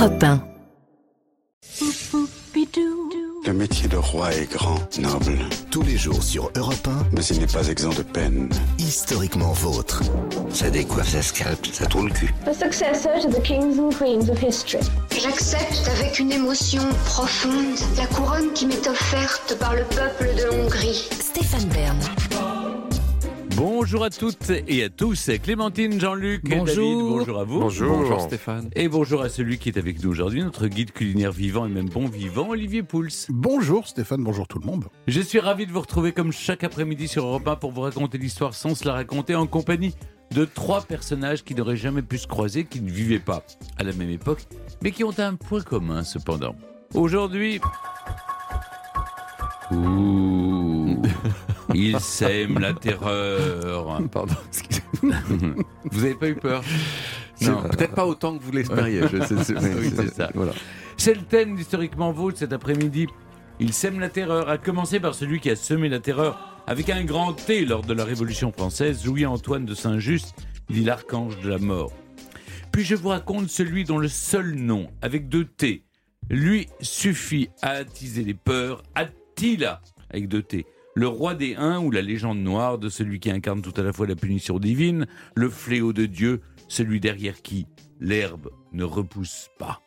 Europe 1. Le métier de roi est grand, noble, Tous les jours sur Europe mais il n'est pas exempt de peine. 1, historiquement vôtre. Ça décoiffe, ça scalpe, ça tourne le cul. The successor to the kings and queens of history. J'accepte avec une émotion profonde la couronne qui m'est offerte par le peuple de Hongrie. Stéphane Bern. Bonjour à toutes et à tous, Clémentine, Jean-Luc, et David, bonjour à vous. Bonjour. Stéphane. Et bonjour à celui qui est avec nous aujourd'hui, notre guide culinaire vivant et même bon vivant, Olivier Pouls. Bonjour Stéphane, bonjour tout le monde. Je suis ravi de vous retrouver comme chaque après-midi sur Europe 1 pour vous raconter l'histoire sans se la raconter en compagnie de trois personnages qui n'auraient jamais pu se croiser, qui ne vivaient pas à la même époque, mais qui ont un point commun cependant. Aujourd'hui... Ouh, ils sèment la terreur. Pardon. Vous n'avez pas eu peur. Peut-être pas autant que vous l'espériez. ça. Voilà. C'est le thème d'Historiquement Vôtre cet après-midi. Il sème la terreur, à commencer par celui qui a semé la terreur avec un grand T lors de la Révolution française, Louis-Antoine de Saint-Just, dit l'archange de la mort. Puis je vous raconte celui dont le seul nom, avec deux T, lui suffit à attiser les peurs, Attila, avec deux T. Le roi des Huns ou la légende noire de celui qui incarne tout à la fois la punition divine, le fléau de Dieu, celui derrière qui l'herbe ne repousse pas.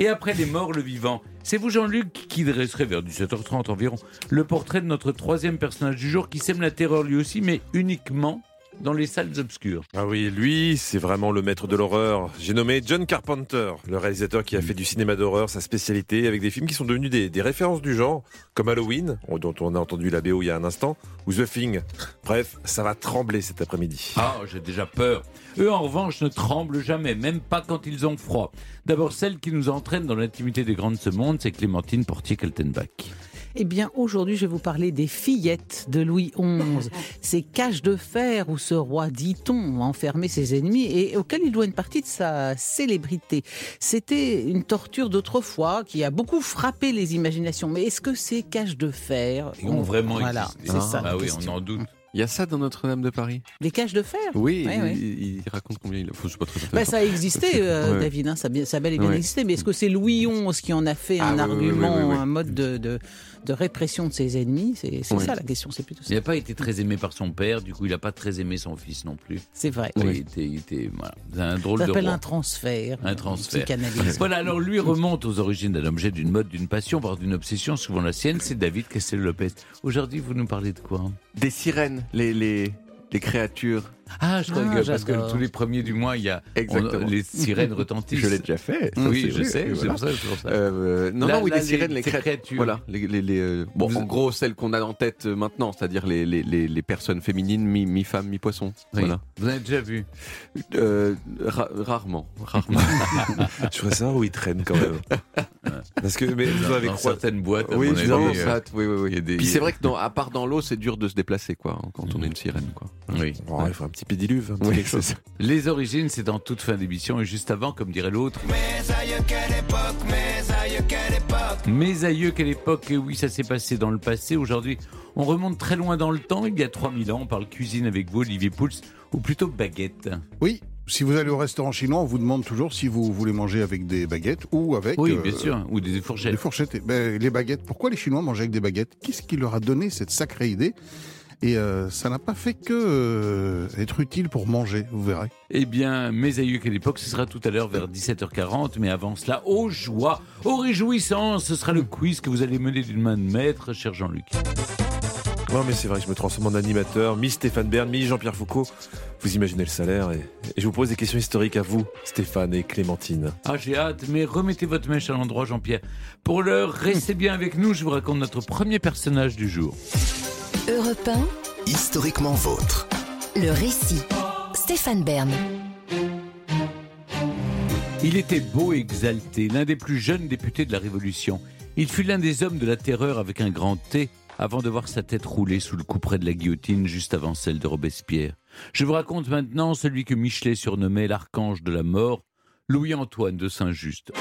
Et après les morts, le vivant. C'est vous, Jean-Luc, qui dresserez vers 17h30 environ le portrait de notre troisième personnage du jour qui sème la terreur lui aussi, mais uniquement dans les salles obscures. Ah oui, lui, c'est vraiment le maître de l'horreur. J'ai nommé John Carpenter, le réalisateur qui a fait du cinéma d'horreur sa spécialité, avec des films qui sont devenus des, des références du genre, comme Halloween, dont on a entendu la BO il y a un instant, ou The Thing. Bref, ça va trembler cet après-midi. Ah, j'ai déjà peur. Eux, en revanche, ne tremblent jamais, même pas quand ils ont froid. D'abord, celle qui nous entraîne dans l'intimité des grands de ce monde, c'est Clémentine Portier-Kaltenbach. Eh bien, aujourd'hui, je vais vous parler des fillettes de Louis XI, ces cages de fer où ce roi, dit-on, enfermait ses ennemis et auquel il doit une partie de sa célébrité. C'était une torture d'autrefois qui a beaucoup frappé les imaginations. Mais est-ce que ces cages de fer Ils ont vraiment voilà, existé. c'est ça. Ah oui, question. on en doute. Il y a ça dans Notre-Dame de Paris? Les cages de fer? Oui, Ouais, il, ouais. il- raconte combien il a. Faut, je sais pas Bah, ça a existé, euh, Ouais. David, hein, ça, a bien- ça a bel et bien Ouais. existé. Mais est-ce que c'est Louis XI qui en a fait Ah, un oui, argument, oui, oui, oui. un mode de, de, de répression de ses ennemis C'est Oui. ça la question, c'est plutôt Il ça. n'a pas été très aimé par son père, du coup, il n'a pas très aimé son fils non plus. C'est vrai. Il était, il était voilà, c'est un drôle Ça de s'appelle roi. un transfert. Un transfert. psychanalyse. Voilà, alors lui remonte aux origines d'un objet, d'une mode, d'une passion, voire d'une obsession, souvent la sienne, c'est David Castel-Lopez. Aujourd'hui, vous nous parlez de quoi? Des sirènes, les, les, les créatures. Ah, je crois Ah, parce que tous les premiers du mois, il y a on- les sirènes retentissent. Je l'ai déjà fait. Oui, je sais, c'est pour ça. Euh, non, Là- non, oui, là, les sirènes, les- créatures. Voilà, les, les, les, euh, bon, en gros, celles qu'on a en tête euh, maintenant, c'est-à-dire les, personnes féminines, mi- mi-femmes, mi-poissons. Oui. Voilà. Vous avez déjà vu? Euh, ra- rarement, rarement. Je voudrais savoir où il traîne quand même. Parce que, mais vous avez certaines boîtes, oui, je euh, oui, oui, oui. des- Puis c'est vrai que dans, à part dans l'eau, c'est dur de se déplacer, quoi, quand on est une sirène, quoi. Oui. Bon, il faut un petit pédiluve, un petit Oui, quelque chose. c'est ça. Les origines, c'est en toute fin d'émission et juste avant, comme dirait l'autre. Mes aïeux, quelle époque Et oui, ça s'est passé dans le passé. Aujourd'hui, on remonte très loin dans le temps. Il y a 3000 ans, on parle cuisine avec vous, Olivier Pouls, ou plutôt baguette. Oui, si vous allez au restaurant chinois, on vous demande toujours si vous voulez manger avec des baguettes ou avec Oui, euh, bien sûr, ou des fourchettes. des fourchettes. Ben, les baguettes, pourquoi les Chinois mangeaient avec des baguettes? Qu'est-ce qui leur a donné cette sacrée idée? Et euh, ça n'a pas fait que euh, être utile pour manger, vous verrez. Eh bien, mes aïeux, quelle époque Ce sera tout à l'heure vers 17h40. Mais avant cela, aux joies, aux réjouissances, ce sera le quiz que vous allez mener d'une main de maître, cher Jean-Luc. Non, mais c'est vrai, je me transforme en animateur, mi Stéphane Bern, mi Jean-Pierre Foucault. Vous imaginez le salaire et, et je vous pose des questions historiques à vous, Stéphane et Clémentine. Ah, j'ai hâte, mais remettez votre mèche à l'endroit, Jean-Pierre. Pour l'heure, restez bien avec nous, je vous raconte notre premier personnage du jour. Europe Historiquement vôtre. 1, le récit. Stéphane Bern. Il était beau et exalté, l'un des plus jeunes députés de la Révolution. Il fut l'un des hommes de la terreur avec un grand T avant de voir sa tête rouler sous le couperet de la guillotine juste avant celle de Robespierre. Je vous raconte maintenant celui que Michelet surnommait l'archange de la mort, Louis-Antoine de Saint-Just.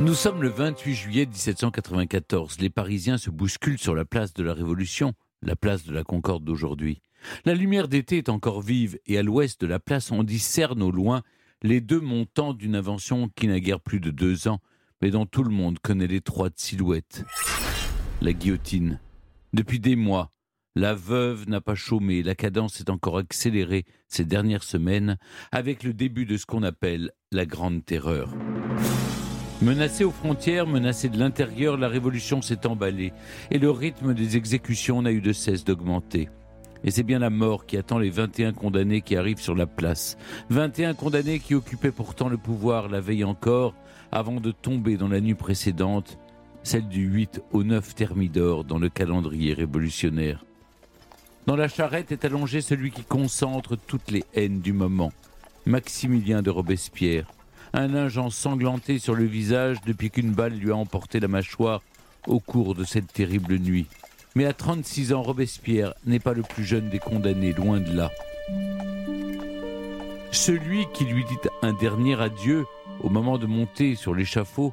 Nous sommes le 28 juillet 1794. Les Parisiens se bousculent sur la place de la Révolution, la place de la Concorde d'aujourd'hui. La lumière d'été est encore vive et à l'ouest de la place on discerne au loin les deux montants d'une invention qui n'a guère plus de deux ans, mais dont tout le monde connaît l'étroite silhouette. La guillotine. Depuis des mois, la veuve n'a pas chômé, la cadence est encore accélérée ces dernières semaines avec le début de ce qu'on appelle la Grande Terreur. Menacée aux frontières, menacée de l'intérieur, la révolution s'est emballée et le rythme des exécutions n'a eu de cesse d'augmenter. Et c'est bien la mort qui attend les 21 condamnés qui arrivent sur la place. 21 condamnés qui occupaient pourtant le pouvoir la veille encore, avant de tomber dans la nuit précédente, celle du 8 au 9 Thermidor dans le calendrier révolutionnaire. Dans la charrette est allongé celui qui concentre toutes les haines du moment, Maximilien de Robespierre, un linge ensanglanté sur le visage depuis qu'une balle lui a emporté la mâchoire au cours de cette terrible nuit. Mais à 36 ans, Robespierre n'est pas le plus jeune des condamnés, loin de là. Celui qui lui dit un dernier adieu au moment de monter sur l'échafaud,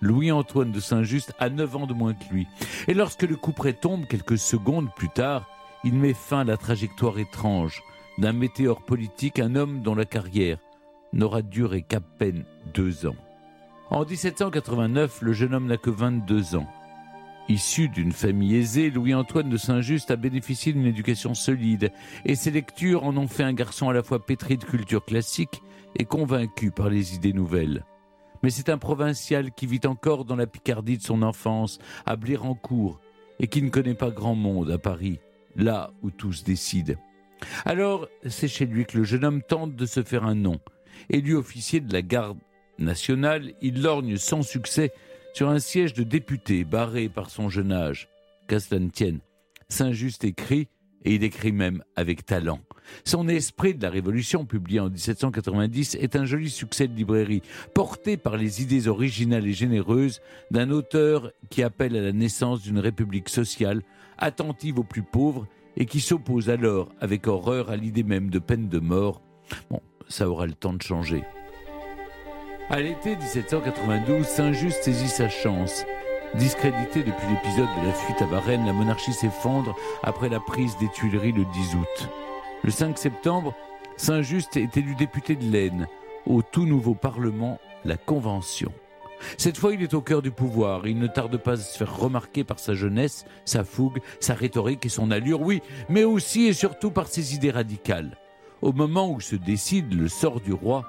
Louis-Antoine de Saint-Just a 9 ans de moins que lui. Et lorsque le couperet tombe quelques secondes plus tard, il met fin à la trajectoire étrange d'un météore politique, un homme dont la carrière n'aura duré qu'à peine deux ans. En 1789, le jeune homme n'a que 22 ans. Issu d'une famille aisée, Louis-Antoine de Saint-Just a bénéficié d'une éducation solide et ses lectures en ont fait un garçon à la fois pétri de culture classique et convaincu par les idées nouvelles. Mais c'est un provincial qui vit encore dans la Picardie de son enfance, à Blérancourt, et qui ne connaît pas grand monde à Paris, là où tous décident. Alors, c'est chez lui que le jeune homme tente de se faire un nom. Élu officier de la garde nationale, il lorgne sans succès sur un siège de député barré par son jeune âge. Qu'à cela ne tienne, Saint-Just écrit, et il écrit même avec talent. Son Esprit de la Révolution, publié en 1790, est un joli succès de librairie, porté par les idées originales et généreuses d'un auteur qui appelle à la naissance d'une république sociale, attentive aux plus pauvres, et qui s'oppose alors avec horreur à l'idée même de peine de mort. Bon, ça aura le temps de changer. À l'été 1792, Saint-Just saisit sa chance. Discrédité depuis l'épisode de la fuite à Varennes, la monarchie s'effondre après la prise des Tuileries le 10 août. Le 5 septembre, Saint-Just est élu député de l'Aisne au tout nouveau Parlement, la Convention. Cette fois, il est au cœur du pouvoir. Il ne tarde pas à se faire remarquer par sa jeunesse, sa fougue, sa rhétorique et son allure, oui, mais aussi et surtout par ses idées radicales. Au moment où se décide le sort du roi,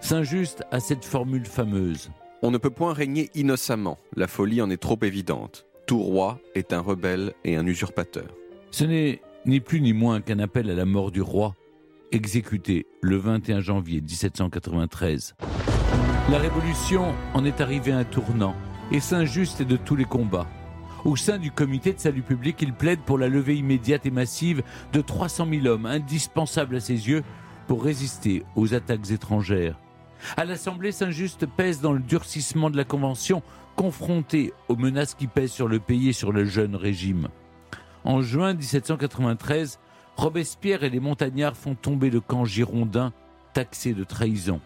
Saint-Just a cette formule fameuse. On ne peut point régner innocemment, la folie en est trop évidente. Tout roi est un rebelle et un usurpateur. Ce n'est ni plus ni moins qu'un appel à la mort du roi, exécuté le 21 janvier 1793. La Révolution en est arrivée à un tournant, et Saint-Just est de tous les combats. Au sein du comité de salut public, il plaide pour la levée immédiate et massive de 300 000 hommes, indispensables à ses yeux pour résister aux attaques étrangères. À l'Assemblée, Saint-Just pèse dans le durcissement de la Convention, confronté aux menaces qui pèsent sur le pays et sur le jeune régime. En juin 1793, Robespierre et les montagnards font tomber le camp girondin, taxé de trahison.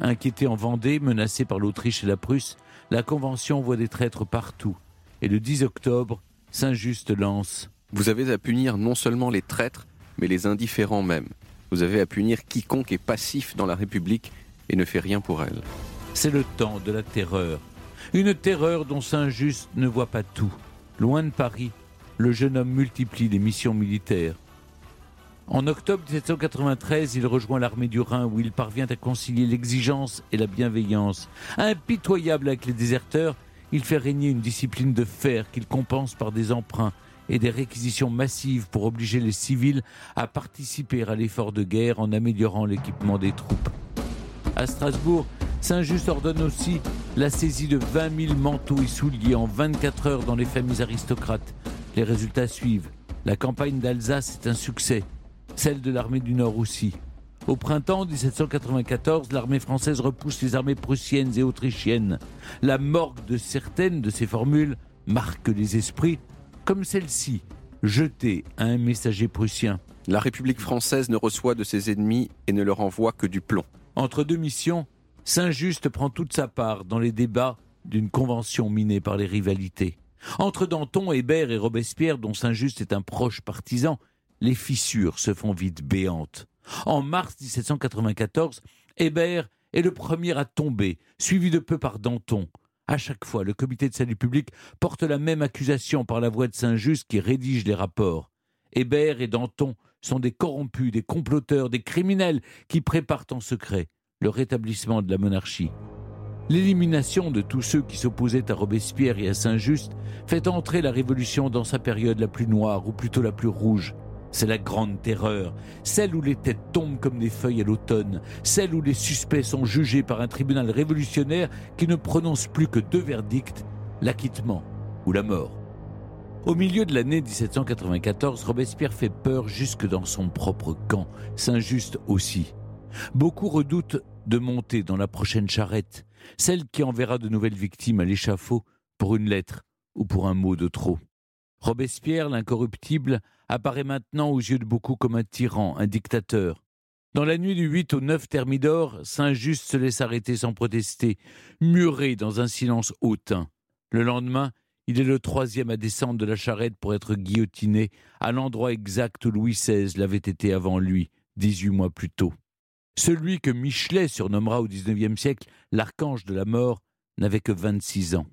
Inquiété en Vendée, menacé par l'Autriche et la Prusse, la Convention voit des traîtres partout. Et le 10 octobre, Saint-Just lance Vous avez à punir non seulement les traîtres, mais les indifférents même. Vous avez à punir quiconque est passif dans la République et ne fait rien pour elle. C'est le temps de la terreur. Une terreur dont Saint-Just ne voit pas tout. Loin de Paris, le jeune homme multiplie les missions militaires. En octobre 1793, il rejoint l'armée du Rhin où il parvient à concilier l'exigence et la bienveillance. Impitoyable avec les déserteurs, il fait régner une discipline de fer qu'il compense par des emprunts et des réquisitions massives pour obliger les civils à participer à l'effort de guerre en améliorant l'équipement des troupes. À Strasbourg, Saint-Just ordonne aussi la saisie de 20 000 manteaux et souliers en 24 heures dans les familles aristocrates. Les résultats suivent. La campagne d'Alsace est un succès, celle de l'armée du Nord aussi. Au printemps 1794, l'armée française repousse les armées prussiennes et autrichiennes. La morgue de certaines de ces formules marque les esprits, comme celle-ci, jetée à un messager prussien. La République française ne reçoit de ses ennemis et ne leur envoie que du plomb. Entre deux missions, Saint-Just prend toute sa part dans les débats d'une convention minée par les rivalités. Entre Danton, Hébert et Robespierre, dont Saint-Just est un proche partisan, les fissures se font vite béantes. En mars 1794, Hébert est le premier à tomber, suivi de peu par Danton. À chaque fois, le comité de salut public porte la même accusation par la voix de Saint-Just qui rédige les rapports. Hébert et Danton sont des corrompus, des comploteurs, des criminels qui préparent en secret le rétablissement de la monarchie. L'élimination de tous ceux qui s'opposaient à Robespierre et à Saint-Just fait entrer la Révolution dans sa période la plus noire, ou plutôt la plus rouge. C'est la grande terreur, celle où les têtes tombent comme des feuilles à l'automne, celle où les suspects sont jugés par un tribunal révolutionnaire qui ne prononce plus que deux verdicts, l'acquittement ou la mort. Au milieu de l'année 1794, Robespierre fait peur jusque dans son propre camp, Saint-Just aussi. Beaucoup redoutent de monter dans la prochaine charrette, celle qui enverra de nouvelles victimes à l'échafaud pour une lettre ou pour un mot de trop. Robespierre, l'incorruptible, apparaît maintenant aux yeux de beaucoup comme un tyran, un dictateur. Dans la nuit du 8 au 9 Thermidor, Saint-Just se laisse arrêter sans protester, muré dans un silence hautain. Le lendemain, il est le troisième à descendre de la charrette pour être guillotiné à l'endroit exact où Louis XVI l'avait été avant lui, dix-huit mois plus tôt. Celui que Michelet surnommera au XIXe siècle l'archange de la mort n'avait que 26 ans.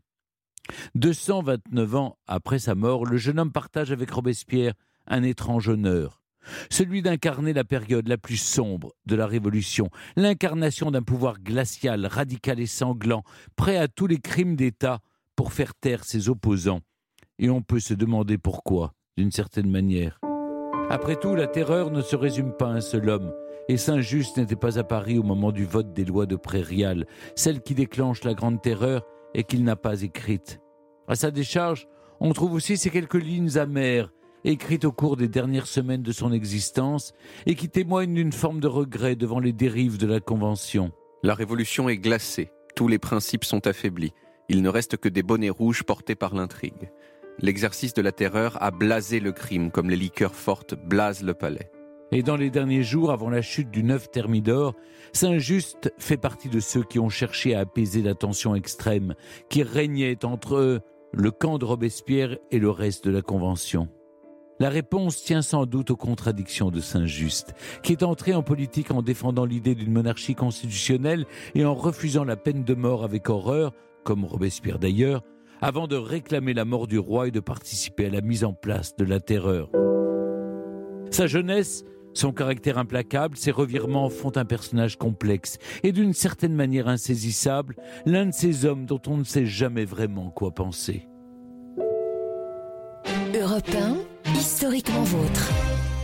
229 ans après sa mort, le jeune homme partage avec Robespierre un étrange honneur, celui d'incarner la période la plus sombre de la Révolution, l'incarnation d'un pouvoir glacial, radical et sanglant, prêt à tous les crimes d'État pour faire taire ses opposants. Et on peut se demander pourquoi, d'une certaine manière. Après tout, la terreur ne se résume pas à un seul homme, et Saint-Just n'était pas à Paris au moment du vote des lois de Prairial, celle qui déclenche la grande terreur et qu'il n'a pas écrite. À sa décharge, on trouve aussi ces quelques lignes amères, écrites au cours des dernières semaines de son existence, et qui témoignent d'une forme de regret devant les dérives de la Convention. La révolution est glacée, tous les principes sont affaiblis, il ne reste que des bonnets rouges portés par l'intrigue. L'exercice de la terreur a blasé le crime comme les liqueurs fortes blasent le palais. Et dans les derniers jours, avant la chute du 9 Thermidor, Saint-Just fait partie de ceux qui ont cherché à apaiser la tension extrême qui régnait entre le camp de Robespierre et le reste de la Convention. La réponse tient sans doute aux contradictions de Saint-Just, qui est entré en politique en défendant l'idée d'une monarchie constitutionnelle et en refusant la peine de mort avec horreur, comme Robespierre d'ailleurs, avant de réclamer la mort du roi et de participer à la mise en place de la terreur. Sa jeunesse son caractère implacable, ses revirements font un personnage complexe et d'une certaine manière insaisissable, l'un de ces hommes dont on ne sait jamais vraiment quoi penser. Europe 1, historiquement vôtre.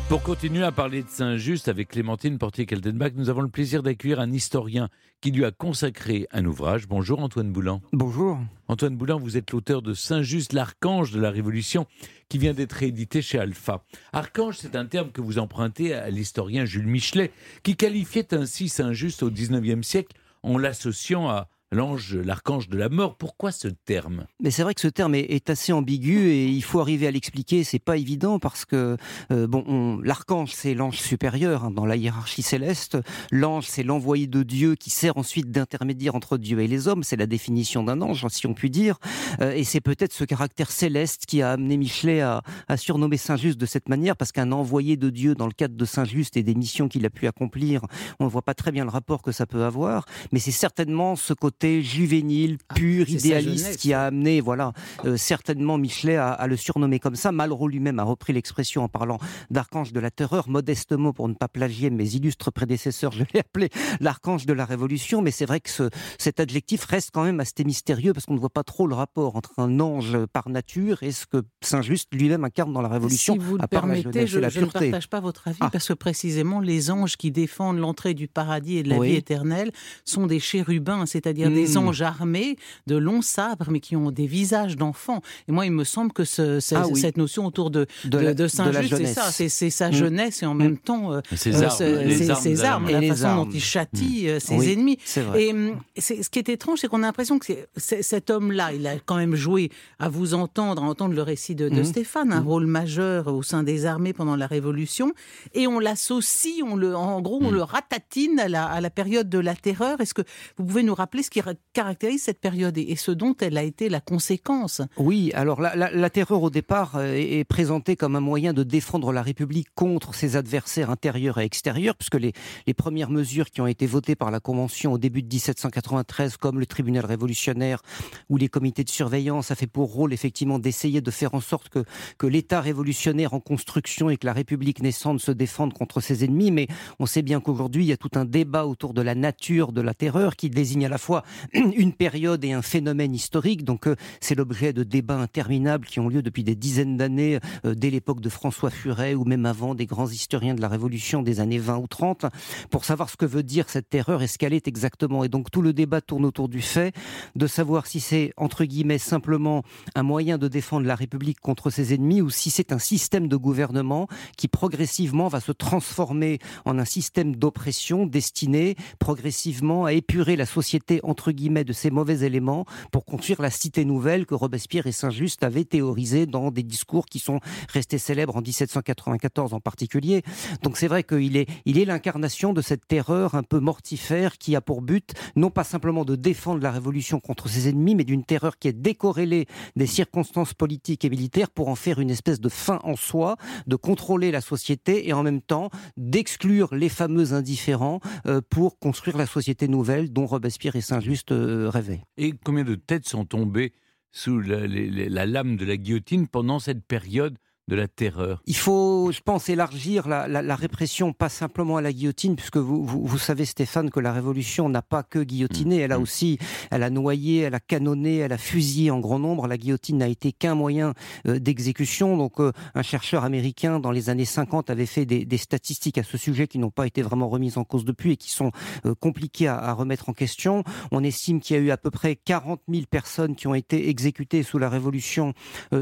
Pour continuer à parler de Saint-Just avec Clémentine Portier-Keltenbach, nous avons le plaisir d'accueillir un historien qui lui a consacré un ouvrage. Bonjour Antoine Boulan. Bonjour. Antoine Boulan, vous êtes l'auteur de Saint-Just, l'archange de la Révolution, qui vient d'être édité chez Alpha. Archange, c'est un terme que vous empruntez à l'historien Jules Michelet, qui qualifiait ainsi Saint-Just au XIXe siècle en l'associant à l'ange, l'archange de la mort. Pourquoi ce terme? Mais c'est vrai que ce terme est, assez ambigu et il faut arriver à l'expliquer. C'est pas évident parce que euh, bon, l'archange c'est l'ange supérieur hein, dans la hiérarchie céleste. L'ange c'est l'envoyé de Dieu qui sert ensuite d'intermédiaire entre Dieu et les hommes. C'est la définition d'un ange, si on peut dire. Euh, et c'est peut-être ce caractère céleste qui a amené Michelet à, à surnommer Saint-Just de cette manière parce qu'un envoyé de Dieu dans le cadre de Saint-Just et des missions qu'il a pu accomplir, on ne voit pas très bien le rapport que ça peut avoir. Mais c'est certainement ce côté juvénile, ah, pur, idéaliste qui a amené, voilà, euh, certainement Michelet à, le surnommer comme ça. Malraux lui-même a repris l'expression en parlant d'archange de la terreur, modestement pour ne pas plagier mes illustres prédécesseurs, je l'ai appelé l'archange de la révolution. Mais c'est vrai que ce, cet adjectif reste quand même assez mystérieux parce qu'on ne voit pas trop le rapport entre un ange par nature et ce que Saint-Just lui-même incarne dans la révolution. Si vous le permettez, je, ne partage pas votre avis ah. parce que précisément les anges qui défendent l'entrée du paradis et de la vie éternelle sont des chérubins, c'est-à-dire des hmm. anges armés de longs sabres, mais qui ont des visages d'enfants. Et moi, il me semble que ce, ah cette notion autour de, de, Saint-Just, c'est ça, c'est sa hmm. jeunesse et en même temps euh, ses euh, armes, ses, armes, la façon dont il châtie hmm. euh, ses ennemis. Et ce qui est étrange, c'est qu'on a l'impression que cet homme-là, il a quand même joué, à vous entendre, à entendre le récit de, Stéphane, un rôle majeur au sein des armées pendant la Révolution, et on l'associe, on le, en gros, on le ratatine à la, à la période de la terreur. Est-ce que vous pouvez nous rappeler ce qui caractérise cette période et, ce dont elle a été la conséquence. Oui, alors la, terreur au départ euh, est, présentée comme un moyen de défendre la République contre ses adversaires intérieurs et extérieurs, puisque les, premières mesures qui ont été votées par la Convention au début de 1793, comme le tribunal révolutionnaire ou les comités de surveillance, a fait pour rôle effectivement d'essayer de faire en sorte que l'État révolutionnaire en construction et que la République naissante se défendent contre ses ennemis. Mais on sait bien qu'aujourd'hui, il y a tout un débat autour de la nature de la terreur qui désigne à la fois une période et un phénomène historique. Donc euh, c'est l'objet de débats interminables qui ont lieu depuis des dizaines d'années, euh, dès l'époque de François Furet ou même avant des grands historiens de la Révolution des années 20 ou 30, pour savoir ce que veut dire cette terreur et ce qu'elle est exactement. Et donc tout le débat tourne autour du fait de savoir si c'est, entre guillemets, simplement un moyen de défendre la République contre ses ennemis ou si c'est un système de gouvernement qui progressivement va se transformer en un système d'oppression destiné progressivement à épurer la société de ses mauvais éléments pour construire la cité nouvelle que Robespierre et Saint-Just avaient théorisée dans des discours qui sont restés célèbres en 1794 en particulier. Donc c'est vrai qu'il est, il est l'incarnation de cette terreur un peu mortifère qui a pour but non pas simplement de défendre la révolution contre ses ennemis, mais d'une terreur qui est décorrélée des circonstances politiques et militaires pour en faire une espèce de fin en soi, de contrôler la société et en même temps d'exclure les fameux indifférents euh, pour construire la société nouvelle dont Robespierre et Saint-Just euh, rêvaient. Et combien de têtes sont tombées sous la lame de la guillotine pendant cette période de la terreur. Il faut, je pense, élargir la, répression, pas simplement à la guillotine, puisque vous, vous, savez, Stéphane, que la Révolution n'a pas que guillotiné, elle a mmh. aussi, elle a noyé, elle a canonné, elle a fusillé en grand nombre. La guillotine n'a été qu'un moyen euh, d'exécution. Donc, euh, un chercheur américain, dans les années 50, avait fait des, statistiques à ce sujet qui n'ont pas été vraiment remises en cause depuis et qui sont euh, compliquées à, à, remettre en question. On estime qu'il y a eu à peu près 40 000 personnes qui ont été exécutées sous la Révolution,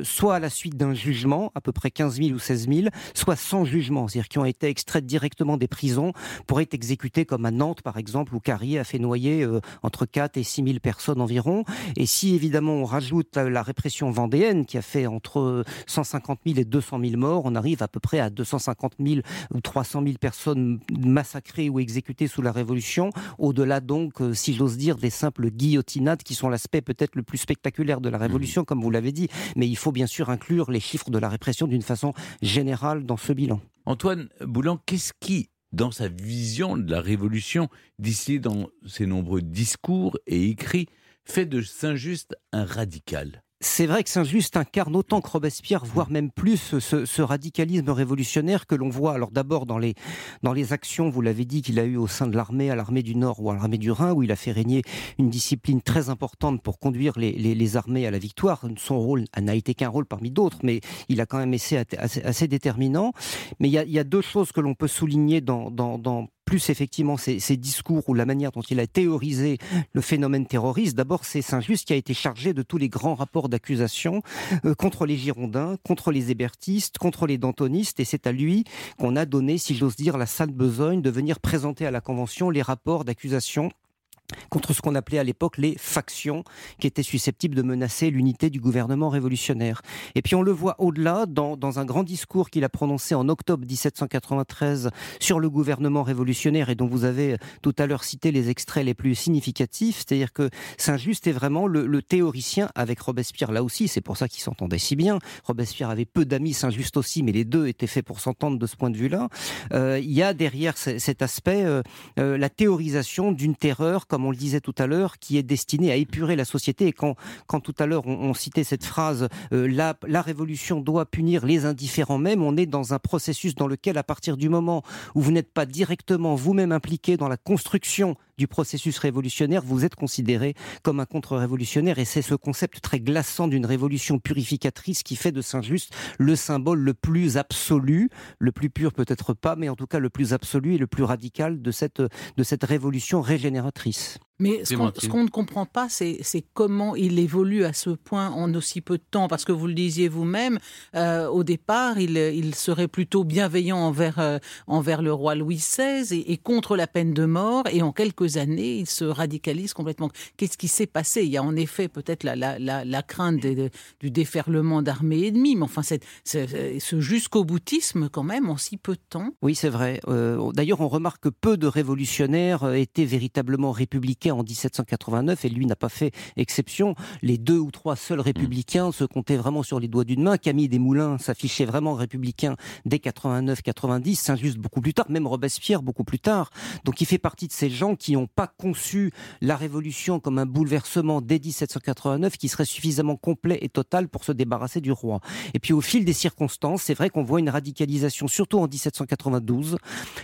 soit à la suite d'un jugement, à peu près 15 000 ou 16 000, soit sans jugement, c'est-à-dire qui ont été extraites directement des prisons pour être exécutées comme à Nantes par exemple, où Carrier a fait noyer euh, entre 4 et 6 000 personnes environ. Et si évidemment on rajoute la répression vendéenne qui a fait entre 150 000 et 200 000 morts, on arrive à peu près à 250 000 ou 300 000 personnes massacrées ou exécutées sous la Révolution, au-delà donc, euh, si j'ose dire, des simples guillotinades qui sont l'aspect peut-être le plus spectaculaire de la Révolution, mmh. comme vous l'avez dit. Mais il faut bien sûr inclure les chiffres de la répression d'une façon générale dans ce bilan. Antoine Boulan, qu'est-ce qui, dans sa vision de la Révolution, d'ici dans ses nombreux discours et écrits, fait de Saint-Just un radical? C'est vrai que Saint-Just incarne autant que Robespierre, voire même plus, ce, radicalisme révolutionnaire que l'on voit alors d'abord dans les, dans les actions, vous l'avez dit, qu'il a eu au sein de l'armée, à l'armée du Nord ou à l'armée du Rhin, où il a fait régner une discipline très importante pour conduire les, armées à la victoire. Son rôle n'a été qu'un rôle parmi d'autres, mais il a quand même essayé assez, déterminant. Mais il y, a, deux choses que l'on peut souligner dans plus effectivement ces, discours ou la manière dont il a théorisé le phénomène terroriste. D'abord, c'est Saint-Just qui a été chargé de tous les grands rapports d'accusation euh, contre les Girondins, contre les hébertistes, contre les dantonistes, et c'est à lui qu'on a donné, si j'ose dire, la salle besogne de venir présenter à la Convention les rapports d'accusation contre ce qu'on appelait à l'époque les factions qui étaient susceptibles de menacer l'unité du gouvernement révolutionnaire. Et puis on le voit au-delà dans, dans, un grand discours qu'il a prononcé en octobre 1793 sur le gouvernement révolutionnaire et dont vous avez tout à l'heure cité les extraits les plus significatifs, c'est-à-dire que Saint-Just est vraiment le, le, théoricien avec Robespierre là aussi, c'est pour ça qu'ils s'entendaient si bien. Robespierre avait peu d'amis, Saint-Just aussi, mais les deux étaient faits pour s'entendre de ce point de vue-là. Euh, il y a derrière cet aspect euh, euh, la théorisation d'une terreur on le disait tout à l'heure, qui est destiné à épurer la société. Et quand, quand tout à l'heure on, citait cette phrase, euh, la révolution doit punir les indifférents même, on est dans un processus dans lequel, à partir du moment où vous n'êtes pas directement vous-même impliqué dans la construction du processus révolutionnaire, vous êtes considéré comme un contre-révolutionnaire. Et c'est ce concept très glaçant d'une révolution purificatrice qui fait de Saint-Just le symbole le plus absolu, le plus pur peut-être pas, mais en tout cas le plus absolu et le plus radical de cette, de cette révolution régénératrice. Mais ce qu'on ne comprend pas, c'est comment il évolue à ce point en aussi peu de temps. Parce que vous le disiez vous-même, euh, au départ, il, il, serait plutôt bienveillant envers, euh, envers le roi Louis XVI et, et, contre la peine de mort. Et en quelques années, il se radicalise complètement. Qu'est-ce qui s'est passé? Il y a en effet peut-être la, la, la, la, crainte du déferlement d'armées ennemies, mais enfin, ce jusqu'au boutisme quand même en si peu de temps. Oui, c'est vrai. Euh, D'ailleurs, on remarque que peu de révolutionnaires étaient véritablement républicains républicains en 1789 et lui n'a pas fait exception. Les deux ou trois seuls républicains se comptaient vraiment sur les doigts d'une main. Camille Desmoulins s'affichait vraiment républicain dès 89-90, Saint-Just beaucoup plus tard, même Robespierre beaucoup plus tard. Donc il fait partie de ces gens qui n'ont pas conçu la révolution comme un bouleversement dès 1789 qui serait suffisamment complet et total pour se débarrasser du roi. Et puis au fil des circonstances, c'est vrai qu'on voit une radicalisation, surtout en 1792,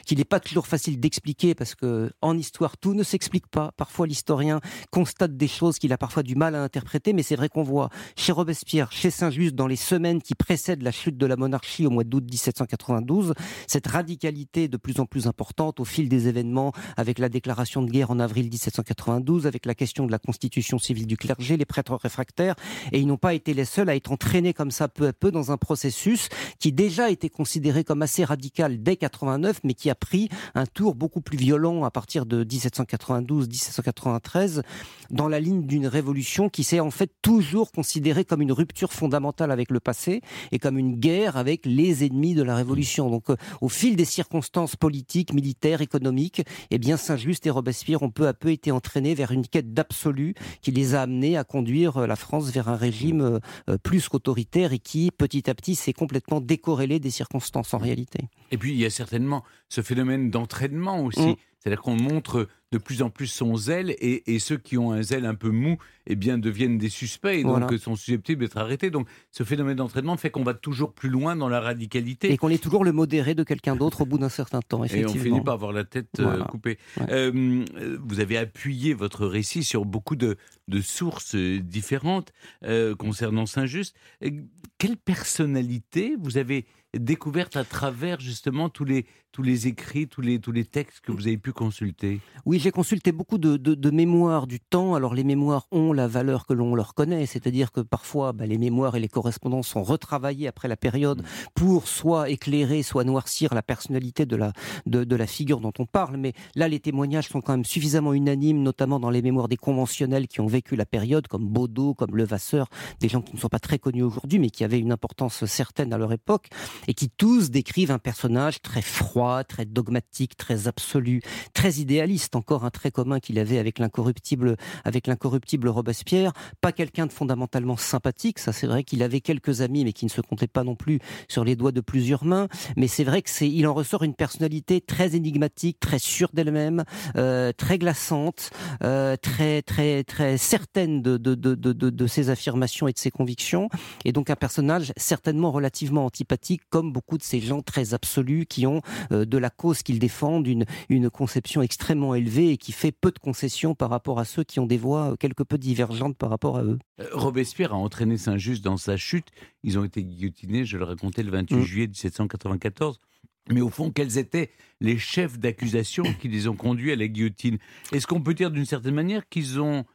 qu'il n'est pas toujours facile d'expliquer parce que en histoire tout ne s'explique pas. Parfois l'historien constate des choses qu'il a parfois du mal à interpréter, mais c'est vrai qu'on voit chez Robespierre, chez Saint-Just, dans les semaines qui précèdent la chute de la monarchie au mois d'août 1792, cette radicalité de plus en plus importante au fil des événements, avec la déclaration de guerre en avril 1792, avec la question de la constitution civile du clergé, les prêtres réfractaires, et ils n'ont pas été les seuls à être entraînés comme ça peu à peu dans un processus qui déjà était considéré comme assez radical dès 89, mais qui a pris un tour beaucoup plus violent à partir de 1792-1793, dans la ligne d'une révolution qui s'est en fait toujours considérée comme une rupture fondamentale avec le passé et comme une guerre avec les ennemis de la révolution. Donc, euh, au fil des circonstances politiques, militaires, économiques, eh bien, Saint-Just et Robespierre ont peu à peu été entraînés vers une quête d'absolu qui les a amenés à conduire euh, la France vers un régime euh, plus qu'autoritaire et qui, petit à petit, s'est complètement décorrélé des circonstances en réalité. Et puis, il y a certainement ce phénomène d'entraînement aussi. Mm. C'est-à-dire qu'on montre de plus en plus son zèle et, et, ceux qui ont un zèle un peu mou eh bien, deviennent des suspects et donc sont susceptibles d'être arrêtés. Donc ce phénomène d'entraînement fait qu'on va toujours plus loin dans la radicalité. Et qu'on est toujours le modéré de quelqu'un d'autre au bout d'un certain temps, effectivement. Et on finit par avoir la tête euh, voilà. coupée. Ouais. Euh, vous avez appuyé votre récit sur beaucoup de, de sources différentes euh, concernant Saint-Just. Quelle personnalité vous avez découverte à travers justement tous les, tous les écrits, tous les, tous les textes que vous avez pu consulter? Oui, j'ai consulté beaucoup de, de, de, mémoires du temps. Alors les mémoires ont la valeur que l'on leur connaît, c'est-à-dire que parfois bah, les mémoires et les correspondances sont retravaillées après la période pour soit éclairer, soit noircir la personnalité de la, de, de la figure dont on parle. Mais là, les témoignages sont quand même suffisamment unanimes, notamment dans les mémoires des conventionnels qui ont vécu la période, comme Baudot, comme Levasseur, des gens qui ne sont pas très connus aujourd'hui, mais qui avaient une importance certaine à leur époque, et qui tous décrivent un personnage très froid, très dogmatique, très absolu, très idéaliste, encore un trait commun qu'il avait avec l'incorruptible, avec l'incorruptible Robespierre. Pas quelqu'un de fondamentalement sympathique, ça c'est vrai qu'il avait quelques amis, mais qui ne se comptaient pas non plus sur les doigts de plusieurs mains. Mais c'est vrai que c'est, il en ressort une personnalité très énigmatique, très sûre d'elle-même, euh, très glaçante, euh, très très très certaine de de, de, de, de ses affirmations et de ses convictions, et donc un personnage certainement relativement antipathique, comme beaucoup de ces gens très absolus qui ont euh, de la cause qu'ils défendent une, une conception extrêmement élevée et qui fait peu de concessions par rapport à ceux qui ont des voix quelque peu divergentes par rapport à eux. Robespierre a entraîné Saint-Just dans sa chute. Ils ont été guillotinés, je le racontais, le 28 mmh. juillet 1794. Mais au fond, quels étaient les chefs d'accusation qui les ont conduits à la guillotine? Est-ce qu'on peut dire d'une certaine manière qu'ils ont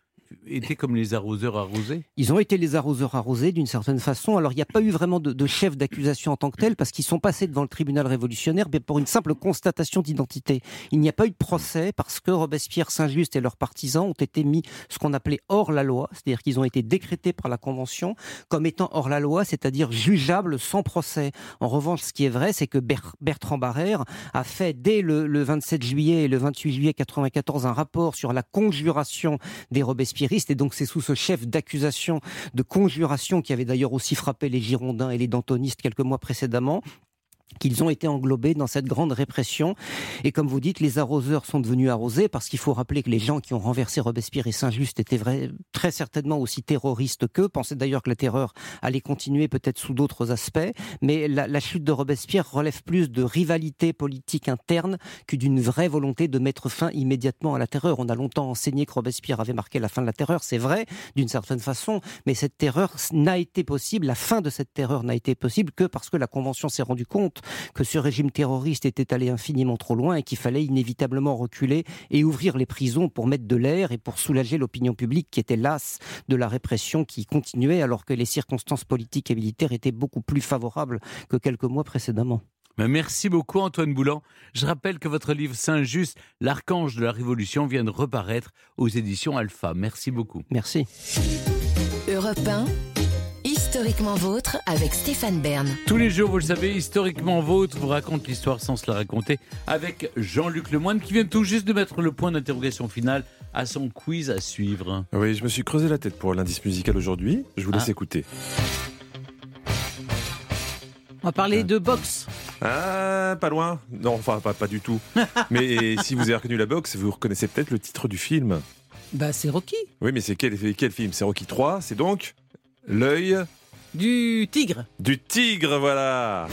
été comme les arroseurs arrosés Ils ont été les arroseurs arrosés d'une certaine façon. Alors il n'y a pas eu vraiment de, chef d'accusation en tant que tel parce qu'ils sont passés devant le tribunal révolutionnaire pour une simple constatation d'identité. Il n'y a pas eu de procès parce que Robespierre, Saint-Just et leurs partisans ont été mis ce qu'on appelait hors la loi, c'est-à-dire qu'ils ont été décrétés par la Convention comme étant hors la loi, c'est-à-dire jugeables sans procès. En revanche, ce qui est vrai, c'est que Bertrand Barrère a fait dès le, le 27 juillet et le 28 juillet 94 un rapport sur la conjuration des Robespierre et donc c'est sous ce chef d'accusation de conjuration qui avait d'ailleurs aussi frappé les Girondins et les Dantonistes quelques mois précédemment qu'ils ont été englobés dans cette grande répression. Et comme vous dites, les arroseurs sont devenus arrosés parce qu'il faut rappeler que les gens qui ont renversé Robespierre et Saint-Just étaient très certainement aussi terroristes qu'eux, pensaient d'ailleurs que la terreur allait continuer peut-être sous d'autres aspects. Mais la, chute de Robespierre relève plus de rivalité politique interne que d'une vraie volonté de mettre fin immédiatement à la terreur. On a longtemps enseigné que Robespierre avait marqué la fin de la terreur, c'est vrai, d'une certaine façon, mais cette terreur n'a été possible, la fin de cette terreur n'a été possible que parce que la Convention s'est rendue compte que ce régime terroriste était allé infiniment trop loin et qu'il fallait inévitablement reculer et ouvrir les prisons pour mettre de l'air et pour soulager l'opinion publique qui était lasse de la répression qui continuait alors que les circonstances politiques et militaires étaient beaucoup plus favorables que quelques mois précédemment. Merci beaucoup Antoine Boulan. Je rappelle que votre livre Saint-Just, l'archange de la Révolution, vient de reparaître aux éditions Alpha. Merci beaucoup. Merci. Europe 1, Historiquement vôtre avec Stéphane Bern. Tous les jours, vous le savez, historiquement vôtre vous raconte l'histoire sans se la raconter avec Jean-Luc Lemoine qui vient tout juste de mettre le point d'interrogation final à son quiz à suivre. Oui, je me suis creusé la tête pour l'indice musical aujourd'hui. Je vous laisse Ah. écouter. On va parler de boxe. Ah, pas loin. Non, enfin, pas, pas du tout. Mais si vous avez reconnu la boxe, vous reconnaissez peut-être le titre du film. Bah, c'est Rocky. Oui, mais c'est quel, quel film? C'est Rocky 3, c'est donc L'œil Du tigre. du tigre, voilà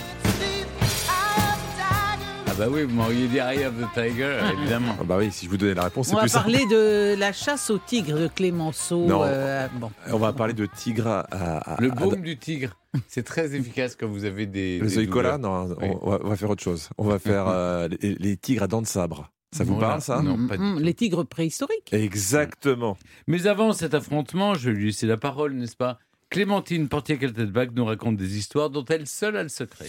Ah bah oui, vous m'auriez dit Eye of the Tiger, évidemment. Ah Bah oui, si je vous donnais la réponse, c'est On va plus simple. parler de la chasse au tigre de Clémenceau. Non. euh, bon. On va parler de tigre à... à- Le à- baume du tigre, c'est très efficace quand vous avez des. Collants douleurs. Non, Oui. on, va, on va faire autre chose. On va faire euh, les, les tigres à dents de sabre. Ça vous Voilà. parle, ça Non, pas du Hum, tout. les tigres préhistoriques. Exactement. Mais avant cet affrontement, je vais lui laisser la parole, n'est-ce pas? Clémentine Portier-Keltenbach nous raconte des histoires dont elle seule a le secret.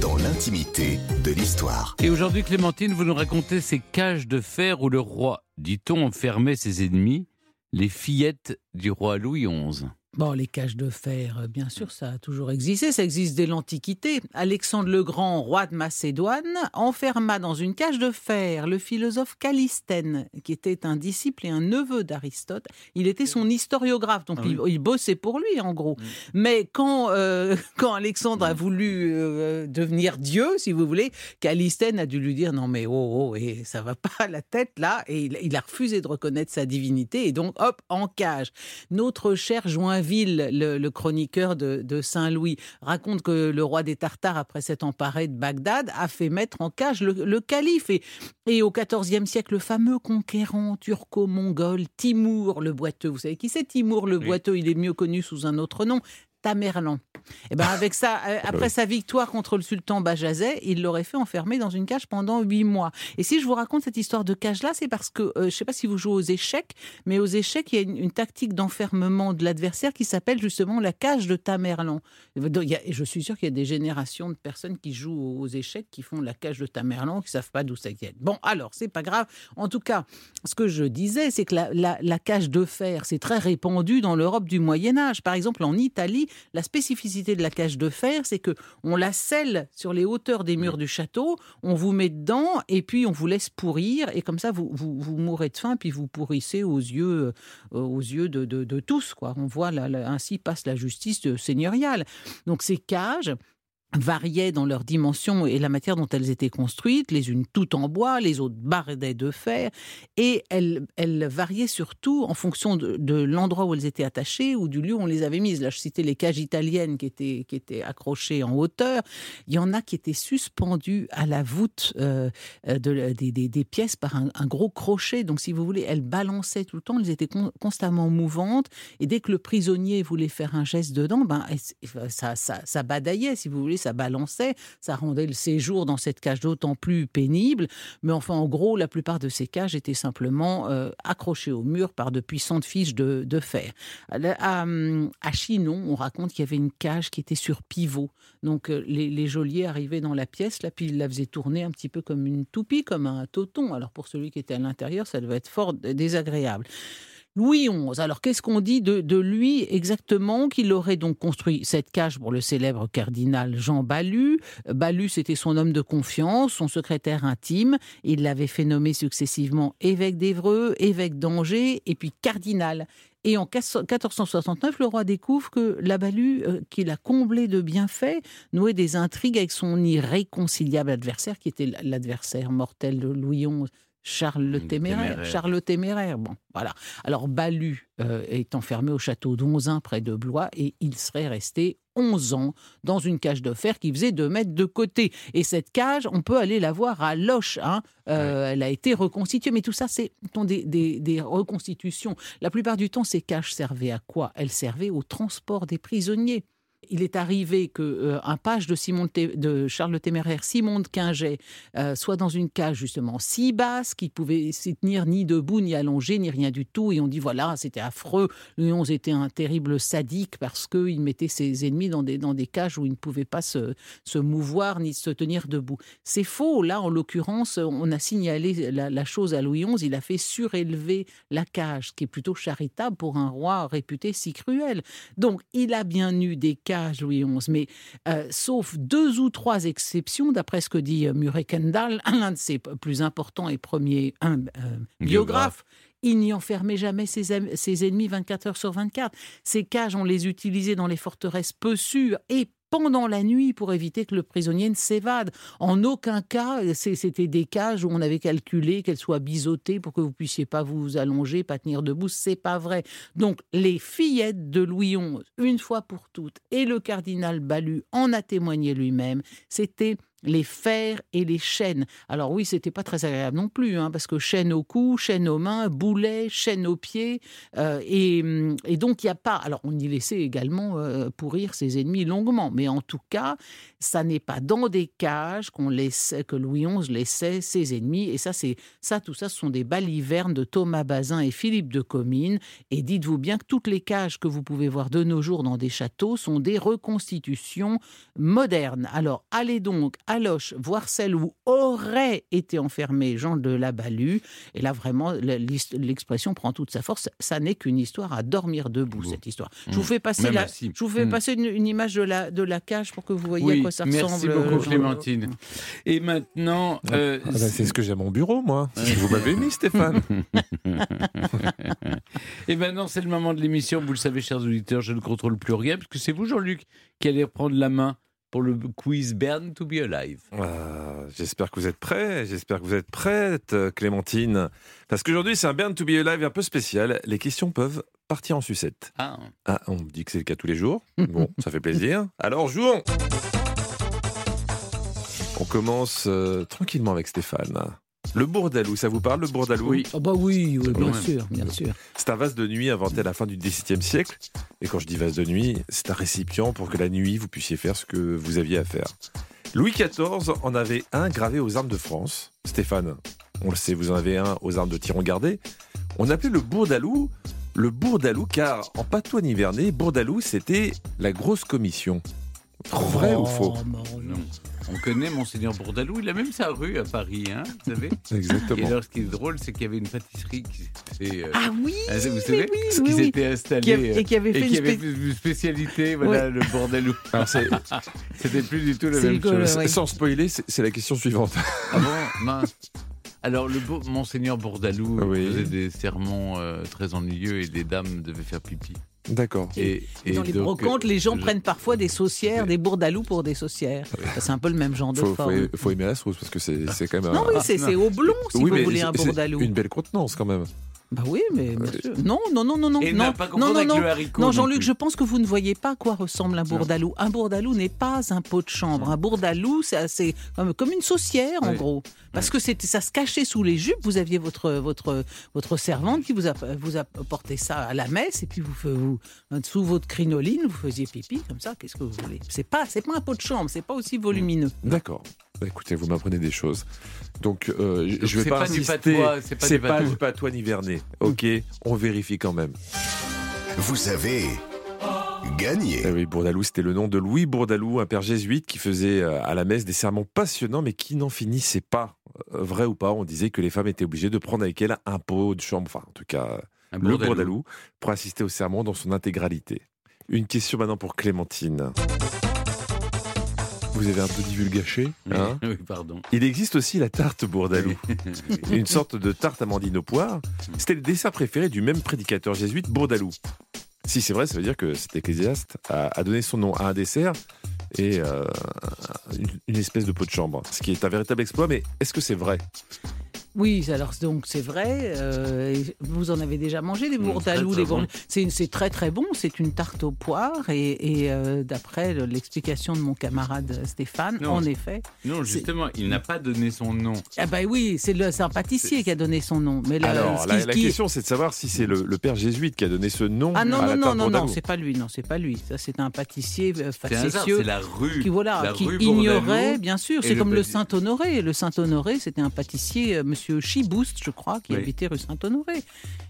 Dans l'intimité de l'histoire. Et aujourd'hui, Clémentine, vous nous racontez ces cages de fer où le roi, dit-on, enfermait ses ennemis, les fillettes du roi Louis XI. Bon, les cages de fer, euh, bien sûr, ça a toujours existé. Ça existe dès l'Antiquité. Alexandre le Grand, roi de Macédoine, enferma dans une cage de fer le philosophe Calistène, qui était un disciple et un neveu d'Aristote. Il était son historiographe, donc Ah oui. il, il bossait pour lui, en gros. Mais quand, euh, quand Alexandre a voulu euh, devenir Dieu, si vous voulez, Calistène a dû lui dire non mais oh, oh et ça va pas la tête là, et il, il a refusé de reconnaître sa divinité, et donc hop, en cage. Notre cher Joinville, le, le chroniqueur de, de Saint-Louis, raconte que le roi des Tartares, après s'être emparé de Bagdad, a fait mettre en cage le, le calife. Et, et au XIVe siècle, le fameux conquérant turco-mongol Timour le Boiteux. Vous savez qui c'est Timour le Oui. Boiteux? Il est mieux connu sous un autre nom. Tamerlan. Et ben avec ça, euh, après oui. sa victoire contre le sultan Bajazet, il l'aurait fait enfermer dans une cage pendant huit mois. Et si je vous raconte cette histoire de cage-là, c'est parce que, euh, je ne sais pas si vous jouez aux échecs, mais aux échecs, il y a une, une tactique d'enfermement de l'adversaire qui s'appelle justement la cage de Tamerlan. Donc, il y a- et je suis sûr qu'il y a des générations de personnes qui jouent aux échecs qui font la cage de Tamerlan, qui ne savent pas d'où ça vient. Bon, alors, c'est pas grave. En tout cas, ce que je disais, c'est que la, la- la cage de fer, c'est très répandu dans l'Europe du Moyen Âge. Par exemple, en Italie, la spécificité de la cage de fer, c'est que on la scelle sur les hauteurs des murs du château, on vous met dedans et puis on vous laisse pourrir et comme ça vous, vous, vous mourrez de faim puis vous pourrissez aux yeux, euh, aux yeux de, de- de tous. Quoi. On voit là, là, ainsi passe la justice euh, seigneuriale. Donc ces cages variaient dans leur dimension et la matière dont elles étaient construites, les unes toutes en bois, les autres bardées de fer, et elles, variaient surtout en fonction de, l'endroit où elles étaient attachées ou du lieu où on les avait mises. Là, je citais les cages italiennes qui étaient, qui étaient accrochées en hauteur. Il y en a qui étaient suspendues à la voûte euh, euh, des, pièces par un, gros crochet. Donc, si vous voulez, elles balançaient tout le temps, elles étaient con- constamment mouvantes. Et dès que le prisonnier voulait faire un geste dedans, ben, ça, ça, ça badaillait, si vous voulez, ça balançait. Ça rendait le séjour dans cette cage d'autant plus pénible. Mais enfin, en gros, la plupart de ces cages étaient simplement euh, accrochées au mur par de puissantes fiches de, fer. À, à, à Chinon, on raconte qu'il y avait une cage qui était sur pivot. Donc, euh, les, les geôliers arrivaient dans la pièce, là, puis ils la faisaient tourner un petit peu comme une toupie, comme un toton. Alors, pour celui qui était à l'intérieur, ça devait être fort désagréable. Louis XI. Alors, qu'est-ce qu'on dit de, lui exactement Qu'il aurait donc construit cette cage pour le célèbre cardinal Jean Ballu. Ballu, c'était son homme de confiance, son secrétaire intime. Il l'avait fait nommer successivement évêque d'Évreux, évêque d'Angers et puis cardinal. Et en 1469, le roi découvre que la Ballu, euh, qu'il a comblé de bienfaits, nouait des intrigues avec son irréconciliable adversaire, qui était l'adversaire mortel de Louis XI, Charles le Téméraire. Téméraire. Charles le Téméraire, bon, voilà. Alors Ballu euh, est enfermé au château d'Onzin, près de Blois, et il serait resté 11 ans dans une cage de fer qui faisait 2 mètres de côté. Et cette cage, on peut aller la voir à Loche. hein. Euh, Elle a été reconstituée, mais tout ça, c'est des- des reconstitutions. La plupart du temps, ces cages servaient à quoi? Elles servaient au transport des prisonniers. Il est arrivé que euh, un page de, Simon de, Charles le Téméraire, Simon de Quinget, euh, soit dans une cage justement si basse qu'il pouvait s'y tenir ni debout, ni allongé, ni rien du tout. Et on dit voilà, c'était affreux. Louis XI était un terrible sadique parce qu'il mettait ses ennemis dans des, dans des cages où ils ne pouvaient pas se, se mouvoir ni se tenir debout. C'est faux. Là, en l'occurrence, on a signalé la, chose à Louis XI. Il a fait surélever la cage, ce qui est plutôt charitable pour un roi réputé si cruel. Donc, il a bien eu des Louis XI, mais euh, sauf deux ou trois exceptions, d'après ce que dit euh, Murray Kendall, l'un de ses plus importants et premiers euh, biographes. Il n'y enfermait jamais ses, ses ennemis 24 heures sur 24. Ces cages, on les utilisait dans les forteresses peu sûres et pendant la nuit pour éviter que le prisonnier ne s'évade. En aucun cas, c'était des cages où on avait calculé qu'elles soient biseautées pour que vous puissiez pas vous allonger, pas tenir debout. C'est pas vrai. Donc, les fillettes de Louis XI, une fois pour toutes, et le cardinal Balu en a témoigné lui-même, c'était les fers et les chaînes. Alors oui, c'était pas très agréable non plus, hein, parce que chaîne au cou, chaîne aux mains, boulet, chaîne aux pieds, euh, et, hum, et donc il n'y a pas. Alors on y laissait également euh, pourrir ses ennemis longuement, mais en tout cas, ça n'est pas dans des cages qu'on laissait, que Louis XI laissait ses ennemis, et ça, c'est ça, tout ça, ce sont des balivernes de Thomas Bazin et Philippe de Comines. Et dites-vous bien que toutes les cages que vous pouvez voir de nos jours dans des châteaux sont des reconstitutions modernes. Alors allez donc Loche voir celle où aurait été enfermé Jean de la Balue. Et là, vraiment, l'expression prend toute sa force. Ça n'est qu'une histoire à dormir debout, cette histoire. Je vous fais passer, la, je vous fais Mm. passer une, une image de la, de la cage pour que vous voyez à Oui, quoi ça ressemble. merci beaucoup Jean. Clémentine. Et maintenant, euh, Ah bah, c'est ce que j'ai à mon bureau, moi. Vous m'avez mis, Stéphane. Et maintenant, c'est le moment de l'émission. Vous le savez, chers auditeurs, je ne contrôle plus rien, puisque c'est vous, Jean-Luc, qui allez reprendre la main pour le quiz Bern to be alive. Ah, J'espère que vous êtes prêts. J'espère que vous êtes prête, euh, Clémentine. Parce qu'aujourd'hui, c'est un Burn to be Alive un peu spécial. Les questions peuvent partir en sucette. Ah, Ah, on me dit que c'est le cas tous les jours. Bon, ça fait plaisir. Alors, jouons On commence euh, tranquillement avec Stéphane. Le bourdalou, ça vous parle, le bourdalou Oui. Ah bah oui, oui, bien sûr, bien sûr. C'est un vase de nuit inventé à la fin du XVIIe siècle. Et quand je dis vase de nuit, c'est un récipient pour que la nuit, vous puissiez faire ce que vous aviez à faire. Louis XIV en avait un gravé aux armes de France. Stéphane, on le sait, vous en avez un aux armes de Tiron gardé. On appelait le bourdalou le bourdalou car en patois nivernais, bourdalou c'était la grosse commission. Vrai ou faux? Oh, non. On connaît Monseigneur Bourdalou, il a même sa rue à Paris, hein, vous savez Et Exactement. alors, ce qui est drôle, c'est qu'il y avait une pâtisserie qui s'était... euh, Ah oui, ah, vous savez, oui, qui oui, installée... Et qui avait et fait qui une avait spé- une spécialité, voilà, le Bourdalou. C'était plus du tout la même rigolo, chose. ouais. Sans spoiler, c'est la question suivante. Ah bon Mince. Alors, le beau Monseigneur Bourdalou Oui. faisait des sermons euh, très ennuyeux et les dames devaient faire pipi. D'accord. Et, Et dans les donc, brocantes, euh, les gens je- prennent parfois des saucières, des bourdalous pour des saucières. C'est un peu le même genre de Faut, forme. faut aimer la sauce parce que c'est c'est quand même Non, un- oui, c'est c'est oblong si Oui, vous voulez un bourdalou. Une belle contenance quand même. Bah oui, mais bien sûr. Non, non, non, non, non. Et non, pas non, non, avec non. le haricot Non, Jean-Luc, je pense que vous ne voyez pas à quoi ressemble un bourdalou. Un bourdalou n'est pas un pot de chambre. Un bourdalou, c'est assez- comme, une saucière, en Oui. gros. Parce que c'était, ça se cachait sous les jupes. Vous aviez votre, votre, votre servante qui vous, a, vous apportait ça à la messe, et puis vous, vous sous votre crinoline, vous faisiez pipi, comme ça. Qu'est-ce que vous voulez? C'est pas, c'est pas un pot de chambre. C'est pas aussi volumineux. D'accord. Bah, écoutez, vous m'apprenez des choses. Donc, euh, j- Donc, je vais c'est pas pas du insister. patois, c'est pas pas patois. du patois nivernais. Ok, on vérifie quand même. Vous avez gagné. Eh oui, Bourdalou, c'était le nom de Louis Bourdalou, un père jésuite qui faisait euh, à la messe des sermons passionnants, mais qui n'en finissait pas. Euh, Vrai ou pas, on disait que les femmes étaient obligées de prendre avec elles un pot de chambre, enfin, en tout cas, Un le Bourdalou. Bourdalou, pour assister au sermon dans son intégralité. Une question maintenant pour Clémentine. Vous avez un peu divulgaché, hein oui, pardon. Il existe aussi la tarte Bourdalou, une sorte de tarte amandine au poire. C'était le dessert préféré du même prédicateur jésuite Bourdalou. Si c'est vrai, ça veut dire que cet ecclésiaste a, donné son nom à un dessert et euh, une espèce de pot de chambre, ce qui est un véritable exploit. Mais est-ce que c'est vrai? Oui, alors donc c'est vrai. euh, vous en avez déjà mangé des bourdalous, des bon. C'est très très bon. C'est une tarte aux poires et, et, euh, d'après le- l'explication de mon camarade Stéphane, Non. en effet. Non, justement, il n'a pas donné son nom. Ah bah oui, c'est un pâtissier qui a donné son nom. Mais Alors, la, qui- la question, c'est de savoir si c'est le, le père jésuite qui a donné ce nom Ah non à la non non tarte non non, Bourdaloue. c'est pas lui, non c'est pas lui. Ça c'est un pâtissier euh, facétieux. c'est la rue. qui voilà, la qui ignorait, bien sûr, c'est comme le petit- Saint-Honoré. Le Saint-Honoré, c'était un pâtissier, euh, Monsieur Chiboust, je crois, qui Oui. habitait rue Saint-Honoré.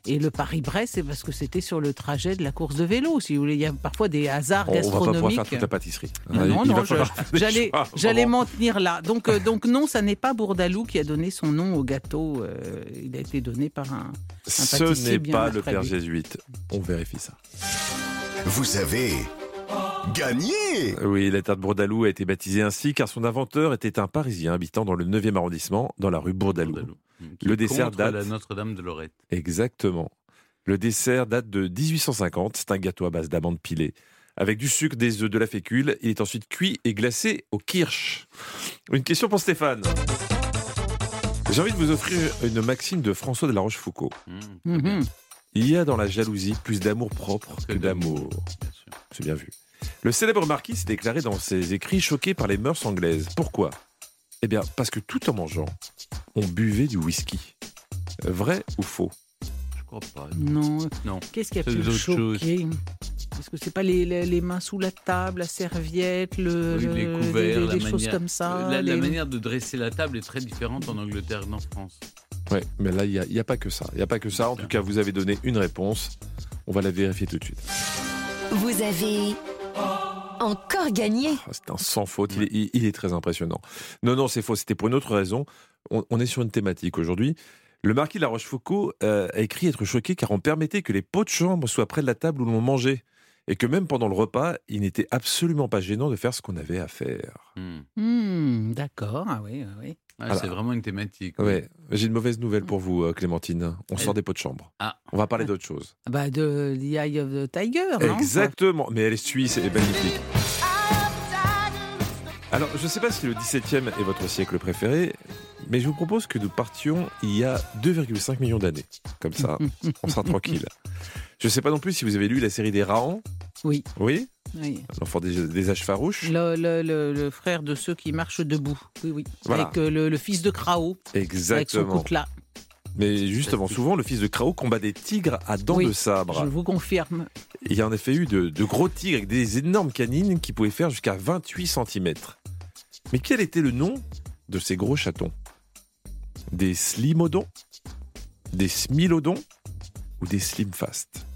Et le Paris-Brest, c'est parce que c'était sur le trajet de la course de vélo. Si vous voulez, il y a parfois des hasards On, on va pas pouvoir gastronomiques. faire toute la pâtisserie. Non, Il- non, j'allais, j'allais m'en tenir là. Donc, euh, donc non, ça n'est pas Bourdalou qui a donné son nom au gâteau. euh, il a été donné par un, un Ce n'est pas le père lui. jésuite. On vérifie ça. Vous avez gagné Oui, la tarte Bourdalou a été baptisée ainsi car son inventeur était un Parisien habitant dans le 9e arrondissement, dans la rue Bourdalou. Bourdaloue, qui Le dessert date. la Notre-Dame de Lorette. Exactement. Le dessert date de 1850. C'est un gâteau à base d'amandes pilées. Avec du sucre, des œufs, de la fécule. Il est ensuite cuit et glacé au kirsch. Une question pour Stéphane. J'ai envie de vous offrir une maxime de François de la Rochefoucauld. Mmh. Mhm. Il y a dans la jalousie plus d'amour propre que d'amour. Bien sûr. C'est bien vu. Le célèbre marquis s'est déclaré dans ses écrits choqué par les mœurs anglaises. Pourquoi? Eh bien, parce que tout en mangeant, on buvait du whisky. Vrai ou faux? Je crois pas. Non. Non. Qu'est-ce qui a pu le choquer? Est-ce que c'est pas les, les- les mains sous la table, la serviette, le, Oui, le- les couverts, la des choses manière, comme ça la, la les- manière de dresser la table est très différente en Angleterre qu'en France. Ouais, mais là, il n'y a, y a pas que ça. Il n'y a pas que ça. En tout cas, vous avez donné une réponse. On va la vérifier tout de suite. Vous avez encore gagné. Ah, C'est un sans faute. Il est, très impressionnant. Non, non, c'est faux. C'était pour une autre raison. On, on est sur une thématique aujourd'hui. Le marquis de la Rochefoucauld euh, a écrit être choqué car on permettait que les pots de chambre soient près de la table où l'on mangeait. Et que même pendant le repas, il n'était absolument pas gênant de faire ce qu'on avait à faire. Hmm. Hmm, D'accord, ah oui, ah oui. Ah, Alors- c'est vraiment une thématique. oui. Ouais, j'ai une mauvaise nouvelle pour vous, euh, Clémentine. On sort Elle- des pots de chambre. Ah. On va parler d'autre chose. Ah Bah de The Eye of the Tiger, non? Exactement. Mais elle est suisse, elle est magnifique. Alors, je ne sais pas si le 17e est votre siècle préféré, mais je vous propose que nous partions il y a 2,5 millions d'années. Comme ça, on sera tranquille. Je ne sais pas non plus si vous avez lu la série des Rahans. Oui. Oui Oui. L'enfant des, des âges farouches. Le, le- le- le frère de ceux qui marchent debout. Oui, oui. Voilà. Avec euh, le, fils de Krao. Avec son Exactement. coutelas. Mais justement, souvent, le fils de Krao combat des tigres à dents Oui, de sabre. Je vous confirme. Il y a en effet eu de, de gros tigres avec des énormes canines qui pouvaient faire jusqu'à 28 cm. Mais quel était le nom de ces gros chatons? Des slimodons Des smilodons Ou des slimfast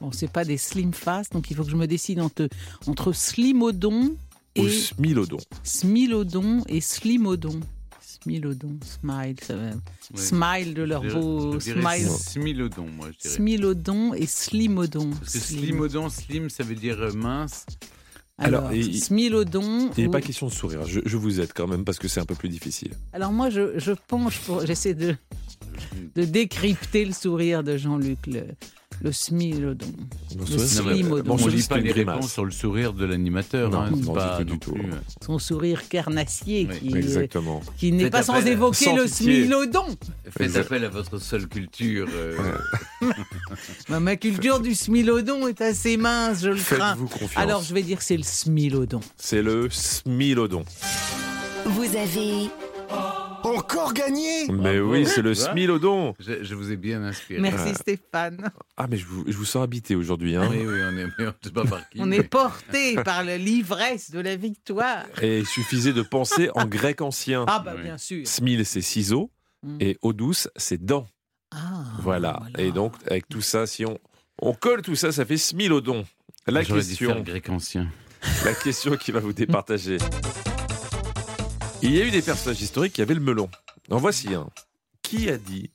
Bon, c'est pas des slim fast, donc il faut que je me décide entre, entre slimodon Ou et smilodons smilodon et slimodon. Smilodon, smile, ça va. Oui. Smile de leur Je dirais- beau je smile. Smilodon, moi, je dirais. Smilodon et slimodon. Parce que Slim. slimodon, slim, ça veut dire mince. Alors, Alors, il- smilodon. Il n'est ou- pas question de sourire, je, je vous aide quand même parce que c'est un peu plus difficile. Alors moi, je, je penche pour... J'essaie de, de décrypter le sourire de Jean-Luc, le, le smilodon. Le on sourire, lit pas une les grimace. réponses sur le sourire de l'animateur. Non, hein, pas du tout, non du tout. plus, euh, Son sourire carnassier Oui, qui, Exactement. qui n'est pas sans évoquer sans le pitié. smilodon. Faites Exact. appel à votre seule culture. euh, Ma, culture du smilodon est assez mince, je le crains. Alors je vais dire que c'est le smilodon. C'est le smilodon. Vous avez Encore gagné Mais oui, c'est le smilodon. je, je vous ai bien inspiré. Merci Stéphane. Ah, mais je vous, je vous sens habité aujourd'hui. Hein. Oui, oui, on est, on pas par qui. On mais- est porté par le- l'ivresse de la victoire. Et il suffisait de penser en grec ancien. Ah bah Oui. bien sûr. Smil, c'est ciseaux. Mm. Et eau douce, c'est dents. Ah, Voilà. Et donc, avec tout ça, si on, on colle tout ça, ça fait smilodon. La question, faire grec ancien. la question qui va vous départager. Il y a eu des personnages historiques qui avaient le melon. En voici un. Qui a dit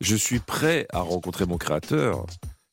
Je suis prêt à rencontrer mon créateur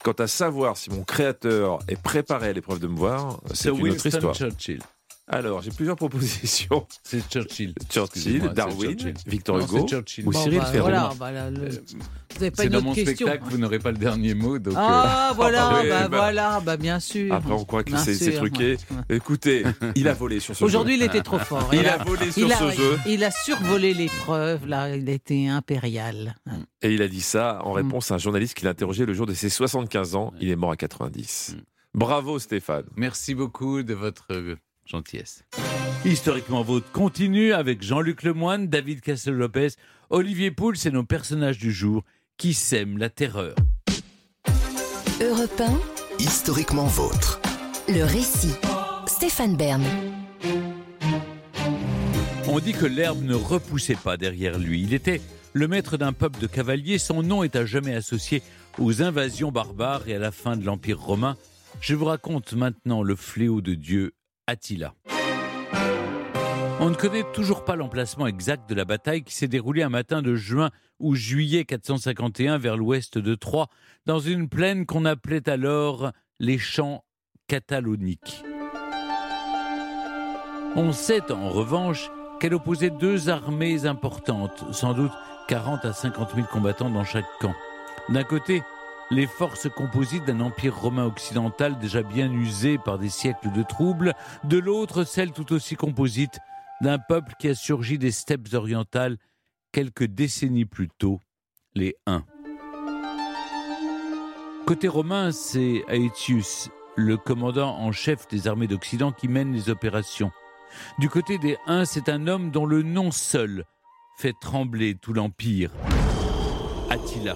Quant à savoir si mon créateur est préparé à l'épreuve de me voir, c'est une autre Winston histoire. Churchill. Alors, j'ai plusieurs propositions. C'est Churchill. Churchill, Darwin, Churchill. Victor Non, Hugo ou Bon, Cyril bah, Ferraud. voilà, bah, là, le- Vous n'avez pas C'est une dans autre mon question spectacle, vous n'aurez pas le dernier mot. Donc, Ah, euh, voilà, bah, bah, voilà, bah, bien sûr. Après, on croit que c'est truqué. ouais. Écoutez, il a volé sur ce Aujourd'hui, jeu. il était trop fort. Il a volé sur il a- ce jeu. Il a survolé l'épreuve, là, il a été impérial. Et il a dit ça Mm. en réponse à un journaliste qui l'a interrogé le jour de ses 75 ans. Il est mort à 90. Bravo Stéphane. Merci beaucoup de votre euh, gentillesse. Historiquement Vôtre continue avec Jean-Luc Lemoine, David Castel-Lopez, Olivier Pouls et nos personnages du jour qui sèment la terreur. Europe Historiquement vôtre. 1, le récit. Stéphane Bern. On dit que l'herbe ne repoussait pas derrière lui. Il était le maître d'un peuple de cavaliers. Son nom est à jamais associé aux invasions barbares et à la fin de l'Empire romain. Je vous raconte maintenant le fléau de Dieu, Attila. On ne connaît toujours pas l'emplacement exact de la bataille qui s'est déroulée un matin de juin ou juillet 451 vers l'ouest de Troie, dans une plaine qu'on appelait alors les champs cataloniques. On sait en revanche qu'elle opposait deux armées importantes, sans doute 40 à 50 000 combattants dans chaque camp. D'un côté, les forces composites d'un empire romain occidental déjà bien usé par des siècles de troubles, de l'autre, celles tout aussi composites d'un peuple qui a surgi des steppes orientales quelques décennies plus tôt, les Huns. Côté romain, c'est Aetius, le commandant en chef des armées d'Occident, qui mène les opérations. Du côté des Huns, c'est un homme dont le nom seul fait trembler tout l'Empire. Attila.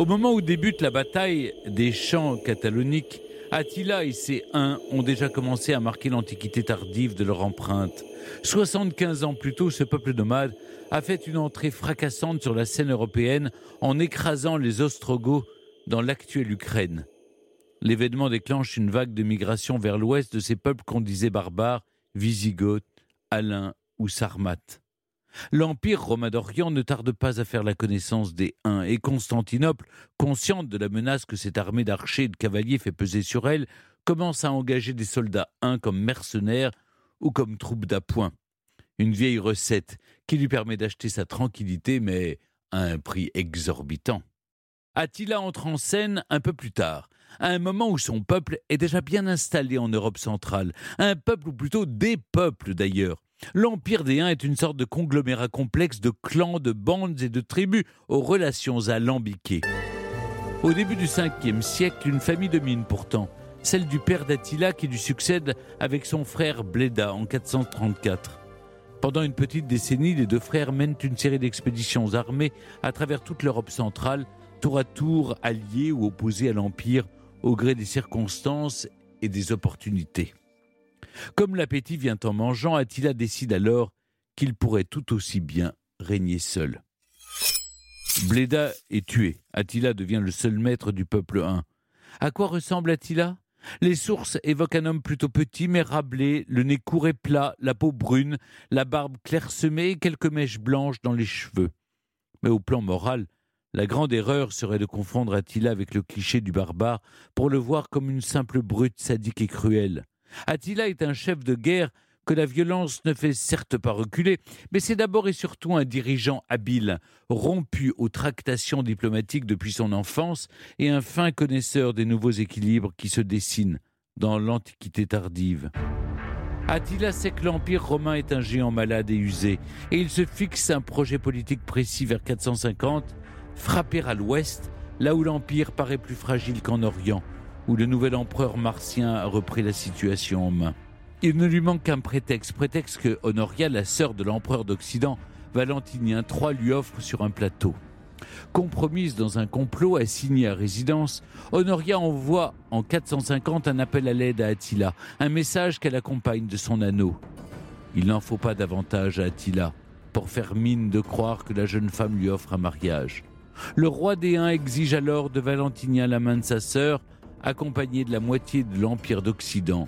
Au moment où débute la bataille des champs cataloniques, Attila et ses Huns ont déjà commencé à marquer l'antiquité tardive de leur empreinte. 75 ans plus tôt, ce peuple nomade a fait une entrée fracassante sur la scène européenne en écrasant les Ostrogoths dans l'actuelle Ukraine. L'événement déclenche une vague de migration vers l'ouest de ces peuples qu'on disait barbares, Visigoths, Alains ou Sarmates. L'Empire romain d'Orient ne tarde pas à faire la connaissance des Huns et Constantinople, consciente de la menace que cette armée d'archers et de cavaliers fait peser sur elle, commence à engager des soldats Huns comme mercenaires ou comme troupes d'appoint. Une vieille recette qui lui permet d'acheter sa tranquillité, mais à un prix exorbitant. Attila entre en scène un peu plus tard, à un moment où son peuple est déjà bien installé en Europe centrale, un peuple ou plutôt des peuples d'ailleurs. L'Empire des Huns est une sorte de conglomérat complexe de clans, de bandes et de tribus aux relations alambiquées. Au début du 5e siècle, une famille domine pourtant, celle du père d'Attila qui lui succède avec son frère Bléda en 434. Pendant une petite décennie, les deux frères mènent une série d'expéditions armées à travers toute l'Europe centrale, tour à tour alliés ou opposés à l'Empire au gré des circonstances et des opportunités. Comme l'appétit vient en mangeant, Attila décide alors qu'il pourrait tout aussi bien régner seul. Bléda est tué. Attila devient le seul maître du peuple Hun. À quoi ressemble Attila? Les sources évoquent un homme plutôt petit mais rablé, le nez court et plat, la peau brune, la barbe clairsemée et quelques mèches blanches dans les cheveux. Mais au plan moral, la grande erreur serait de confondre Attila avec le cliché du barbare pour le voir comme une simple brute sadique et cruelle. Attila est un chef de guerre que la violence ne fait certes pas reculer, mais c'est d'abord et surtout un dirigeant habile, rompu aux tractations diplomatiques depuis son enfance et un fin connaisseur des nouveaux équilibres qui se dessinent dans l'Antiquité tardive. Attila sait que l'Empire romain est un géant malade et usé, et il se fixe un projet politique précis vers 450, frapper à l'ouest, là où l'Empire paraît plus fragile qu'en Orient, où le nouvel empereur martien a repris la situation en main. Il ne lui manque qu'un prétexte, prétexte que Honoria, la sœur de l'empereur d'Occident, Valentinien III, lui offre sur un plateau. Compromise dans un complot assigné à résidence, Honoria envoie en 450 un appel à l'aide à Attila, un message qu'elle accompagne de son anneau. Il n'en faut pas davantage à Attila pour faire mine de croire que la jeune femme lui offre un mariage. Le roi des Huns exige alors de Valentinien la main de sa sœur, accompagnée de la moitié de l'Empire d'Occident,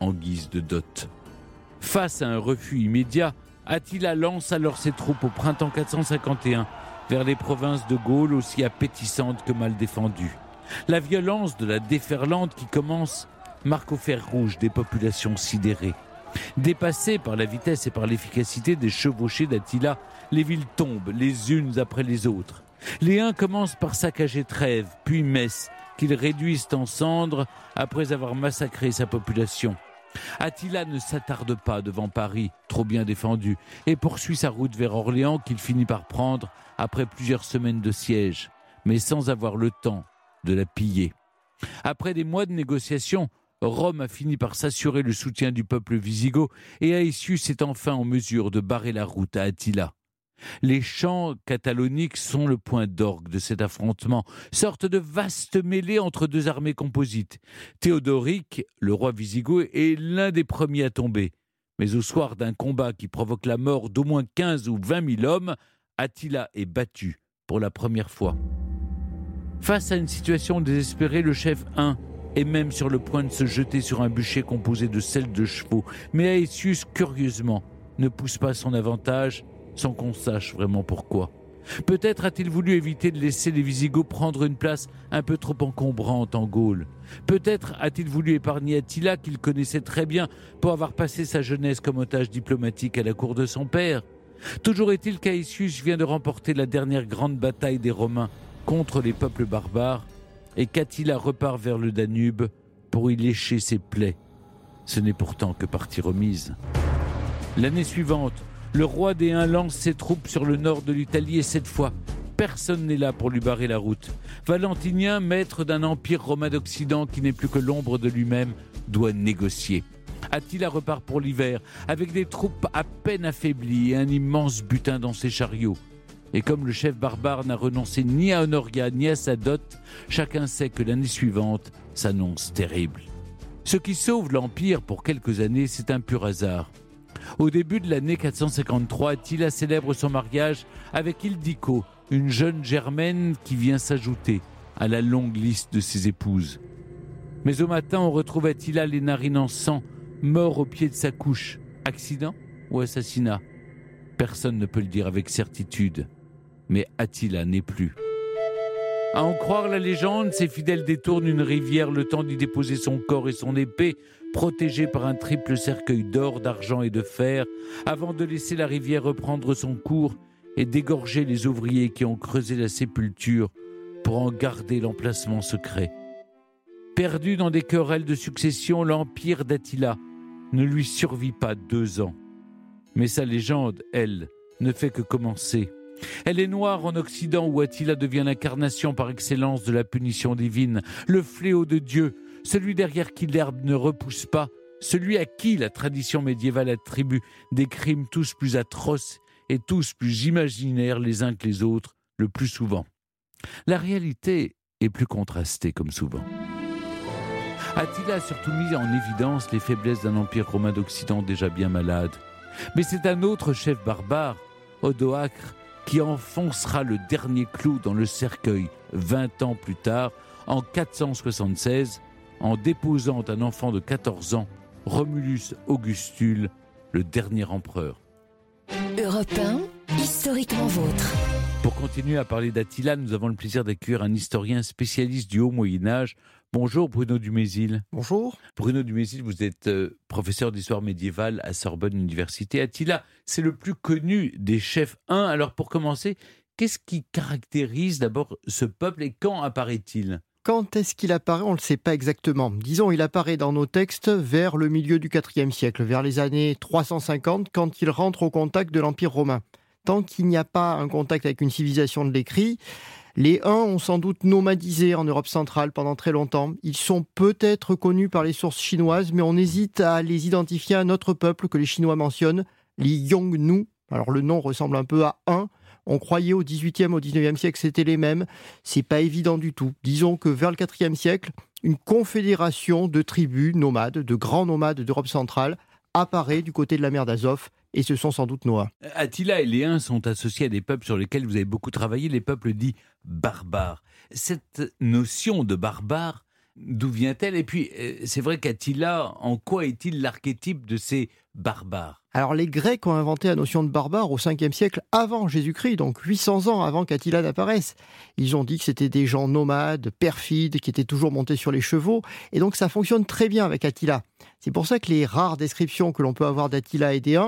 en guise de dot. Face à un refus immédiat, Attila lance alors ses troupes au printemps 451 vers les provinces de Gaule aussi appétissantes que mal défendues. La violence de la déferlante qui commence marque au fer rouge des populations sidérées. Dépassées par la vitesse et par l'efficacité des chevauchés d'Attila, les villes tombent les unes après les autres. Les uns commencent par saccager Trèves, puis Metz, qu'ils réduisent en cendres après avoir massacré sa population. Attila ne s'attarde pas devant Paris, trop bien défendu, et poursuit sa route vers Orléans qu'il finit par prendre après plusieurs semaines de siège, mais sans avoir le temps de la piller. Après des mois de négociations, Rome a fini par s'assurer le soutien du peuple wisigoth et Aetius est enfin en mesure de barrer la route à Attila. Les champs cataloniques sont le point d'orgue de cet affrontement, sorte de vaste mêlée entre deux armées composites. Théodoric, le roi wisigoth, est l'un des premiers à tomber. Mais au soir d'un combat qui provoque la mort d'au moins 15 ou 20 000 hommes, Attila est battu pour la première fois. Face à une situation désespérée, le chef 1 est même sur le point de se jeter sur un bûcher composé de selles de chevaux. Mais Aetius, curieusement, ne pousse pas son avantage sans qu'on sache vraiment pourquoi. Peut-être a-t-il voulu éviter de laisser les Visigoths prendre une place un peu trop encombrante en Gaule. Peut-être a-t-il voulu épargner Attila qu'il connaissait très bien pour avoir passé sa jeunesse comme otage diplomatique à la cour de son père. Toujours est-il qu'Aetius vient de remporter la dernière grande bataille des Romains contre les peuples barbares et qu'Attila repart vers le Danube pour y lécher ses plaies. Ce n'est pourtant que partie remise. L'année suivante, le roi des Huns lance ses troupes sur le nord de l'Italie et cette fois, personne n'est là pour lui barrer la route. Valentinien, maître d'un empire romain d'Occident qui n'est plus que l'ombre de lui-même, doit négocier. Attila repart pour l'hiver, avec des troupes à peine affaiblies et un immense butin dans ses chariots. Et comme le chef barbare n'a renoncé ni à Honoria ni à sa dot, chacun sait que l'année suivante s'annonce terrible. Ce qui sauve l'Empire pour quelques années, c'est un pur hasard. Au début de l'année 453, Attila célèbre son mariage avec Ildico, une jeune germaine qui vient s'ajouter à la longue liste de ses épouses. Mais au matin, on retrouve Attila les narines en sang, mort au pied de sa couche. Accident ou assassinat? Personne ne peut le dire avec certitude mais Attila n'est plus. À en croire la légende, ses fidèles détournent une rivière le temps d'y déposer son corps et son épée, protégés par un triple cercueil d'or, d'argent et de fer, avant de laisser la rivière reprendre son cours et d'égorger les ouvriers qui ont creusé la sépulture pour en garder l'emplacement secret. Perdu dans des querelles de succession, l'empire d'Attila ne lui survit pas deux ans. Mais sa légende, elle, ne fait que commencer. Elle est noire en Occident où Attila devient l'incarnation par excellence de la punition divine, le fléau de Dieu, celui derrière qui l'herbe ne repousse pas, celui à qui la tradition médiévale attribue des crimes tous plus atroces et tous plus imaginaires les uns que les autres, le plus souvent. La réalité est plus contrastée comme souvent. Attila a surtout mis en évidence les faiblesses d'un empire romain d'Occident déjà bien malade. Mais c'est un autre chef barbare, Odoacre, qui enfoncera le dernier clou dans le cercueil 20 ans plus tard, en 476, en déposant un enfant de 14 ans, Romulus Augustule, le dernier empereur. Europe historiquement vôtre. Pour continuer à parler d'Attila, nous avons le plaisir d'accueillir un historien spécialiste du Haut Moyen Âge. Bonjour Bruno Dumézil. Bonjour. Bruno Dumézil, vous êtes euh, professeur d'histoire médiévale à Sorbonne Université. Attila, c'est le plus connu des chefs 1. Alors pour commencer, qu'est-ce qui caractérise d'abord ce peuple et quand apparaît-il? Quand est-ce qu'il apparaît On ne le sait pas exactement. Disons, il apparaît dans nos textes vers le milieu du IVe siècle, vers les années 350, quand il rentre au contact de l'Empire romain tant qu'il n'y a pas un contact avec une civilisation de l'écrit, les Huns ont sans doute nomadisé en Europe centrale pendant très longtemps. Ils sont peut-être connus par les sources chinoises, mais on hésite à les identifier à un autre peuple que les Chinois mentionnent, les Yongnu. Alors le nom ressemble un peu à un. On croyait au XVIIIe, au XIXe siècle c'était les mêmes. C'est pas évident du tout. Disons que vers le IVe siècle, une confédération de tribus nomades, de grands nomades d'Europe centrale, apparaît du côté de la mer d'Azov et ce sont sans doute Noah. Attila et Huns sont associés à des peuples sur lesquels vous avez beaucoup travaillé, les peuples dits barbares. Cette notion de barbare, d'où vient-elle Et puis, euh, c'est vrai qu'Attila, en quoi est-il l'archétype de ces barbare Alors les Grecs ont inventé la notion de barbare au 5e siècle avant Jésus-Christ, donc 800 ans avant qu'Attila n'apparaisse. Ils ont dit que c'était des gens nomades, perfides, qui étaient toujours montés sur les chevaux, et donc ça fonctionne très bien avec Attila. C'est pour ça que les rares descriptions que l'on peut avoir d'Attila et des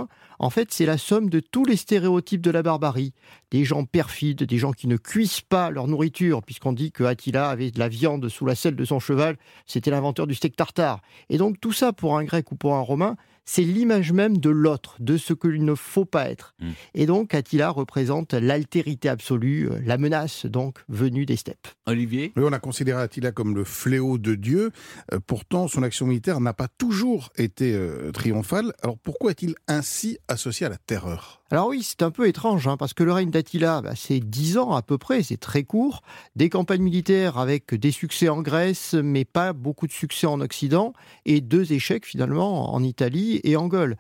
en fait, c'est la somme de tous les stéréotypes de la barbarie. Des gens perfides, des gens qui ne cuisent pas leur nourriture, puisqu'on dit que Attila avait de la viande sous la selle de son cheval, c'était l'inventeur du steak tartare. Et donc tout ça, pour un grec ou pour un romain, c'est l'image même de l'autre, de ce qu'il ne faut pas être. Mm. Et donc Attila représente l'altérité absolue, euh, la menace donc venue des steppes. Olivier? Oui, on a considéré Attila comme le fléau de Dieu. Euh, pourtant, son action militaire n'a pas toujours été euh, triomphale. Alors pourquoi est-il ainsi associé à la terreur? Alors oui, c'est un peu étrange, hein, parce que le règne d'Attila, bah, c'est dix ans à peu près, c'est très court. Des campagnes militaires avec des succès en Grèce, mais pas beaucoup de succès en Occident, et deux échecs finalement en Italie et en Gaule.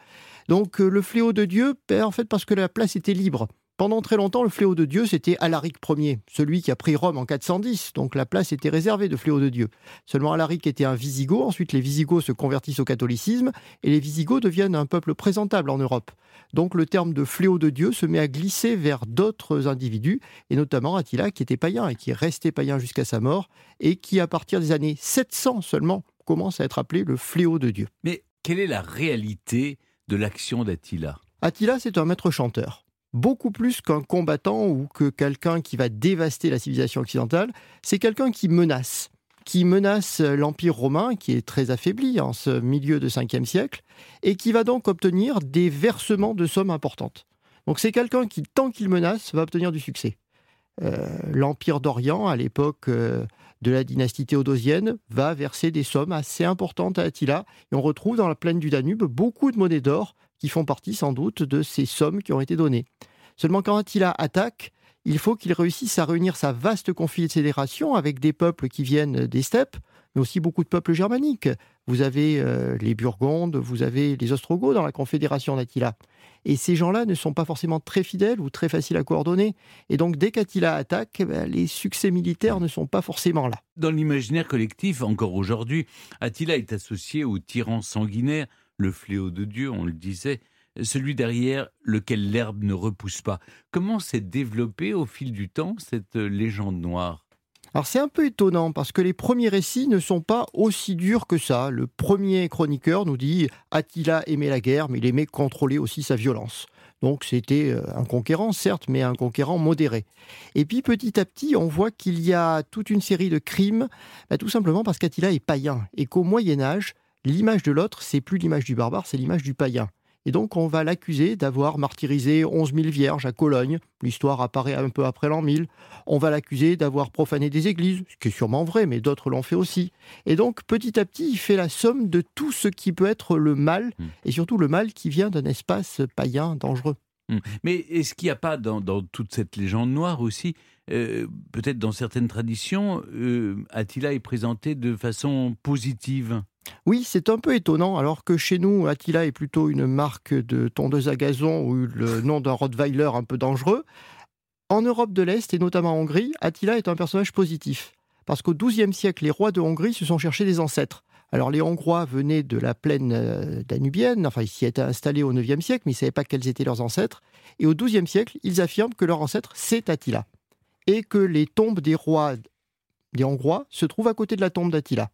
Donc euh, le fléau de Dieu, en fait, parce que la place était libre. Pendant très longtemps, le fléau de Dieu, c'était Alaric Ier, celui qui a pris Rome en 410. Donc la place était réservée de fléau de Dieu. Seulement Alaric était un Visigoth. Ensuite, les Visigoths se convertissent au catholicisme et les Visigoths deviennent un peuple présentable en Europe. Donc le terme de fléau de Dieu se met à glisser vers d'autres individus, et notamment Attila, qui était païen et qui est resté païen jusqu'à sa mort, et qui, à partir des années 700 seulement, commence à être appelé le fléau de Dieu. Mais quelle est la réalité de l'action d'Attila? Attila, c'est un maître chanteur. Beaucoup plus qu'un combattant ou que quelqu'un qui va dévaster la civilisation occidentale, c'est quelqu'un qui menace, qui menace l'Empire romain, qui est très affaibli en ce milieu de 5e siècle, et qui va donc obtenir des versements de sommes importantes. Donc c'est quelqu'un qui, tant qu'il menace, va obtenir du succès. Euh, L'Empire d'Orient, à l'époque euh, de la dynastie théodosienne, va verser des sommes assez importantes à Attila. Et on retrouve dans la plaine du Danube beaucoup de monnaies d'or qui font partie sans doute de ces sommes qui ont été données. Seulement quand Attila attaque, il faut qu'il réussisse à réunir sa vaste confédération avec des peuples qui viennent des steppes, mais aussi beaucoup de peuples germaniques. Vous avez euh, les Burgondes, vous avez les Ostrogoths dans la confédération d'Attila. Et ces gens-là ne sont pas forcément très fidèles ou très faciles à coordonner. Et donc, dès qu'Attila attaque, eh ben, les succès militaires ne sont pas forcément là. Dans l'imaginaire collectif, encore aujourd'hui, Attila est associé au tyran sanguinaire, le fléau de Dieu, on le disait, celui derrière lequel l'herbe ne repousse pas. Comment s'est développée au fil du temps cette légende noire? Alors c'est un peu étonnant parce que les premiers récits ne sont pas aussi durs que ça. Le premier chroniqueur nous dit Attila aimait la guerre, mais il aimait contrôler aussi sa violence. Donc c'était euh, un conquérant, certes, mais un conquérant modéré. Et puis petit à petit, on voit qu'il y a toute une série de crimes, bah, tout simplement parce qu'Attila est païen et qu'au Moyen Âge, l'image de l'autre, c'est plus l'image du barbare, c'est l'image du païen. Et donc, on va l'accuser d'avoir martyrisé 11 000 vierges à Cologne. L'histoire apparaît un peu après l'an 1000. On va l'accuser d'avoir profané des églises, ce qui est sûrement vrai, mais d'autres l'ont fait aussi. Et donc, petit à petit, il fait la somme de tout ce qui peut être le mal, Hmm. et surtout le mal qui vient d'un espace païen dangereux. Hum. Mais est-ce qu'il n'y a pas dans, dans toute cette légende noire aussi, euh, peut-être dans certaines traditions, euh, Attila est présenté de façon positive? Oui, c'est un peu étonnant, alors que chez nous, Attila est plutôt une marque de tondeuse à gazon ou le nom d'un Rottweiler un peu dangereux. En Europe de l'Est, et notamment en Hongrie, Attila est un personnage positif. Parce qu'au XIIe siècle, les rois de Hongrie se sont cherchés des ancêtres. Alors les Hongrois venaient de la plaine euh, danubienne, enfin ils s'y étaient installés au IXe siècle, mais ils ne savaient pas quels étaient leurs ancêtres. Et au XIIe siècle, ils affirment que leur ancêtre, c'est Attila. Et que les tombes des rois des Hongrois se trouvent à côté de la tombe d'Attila.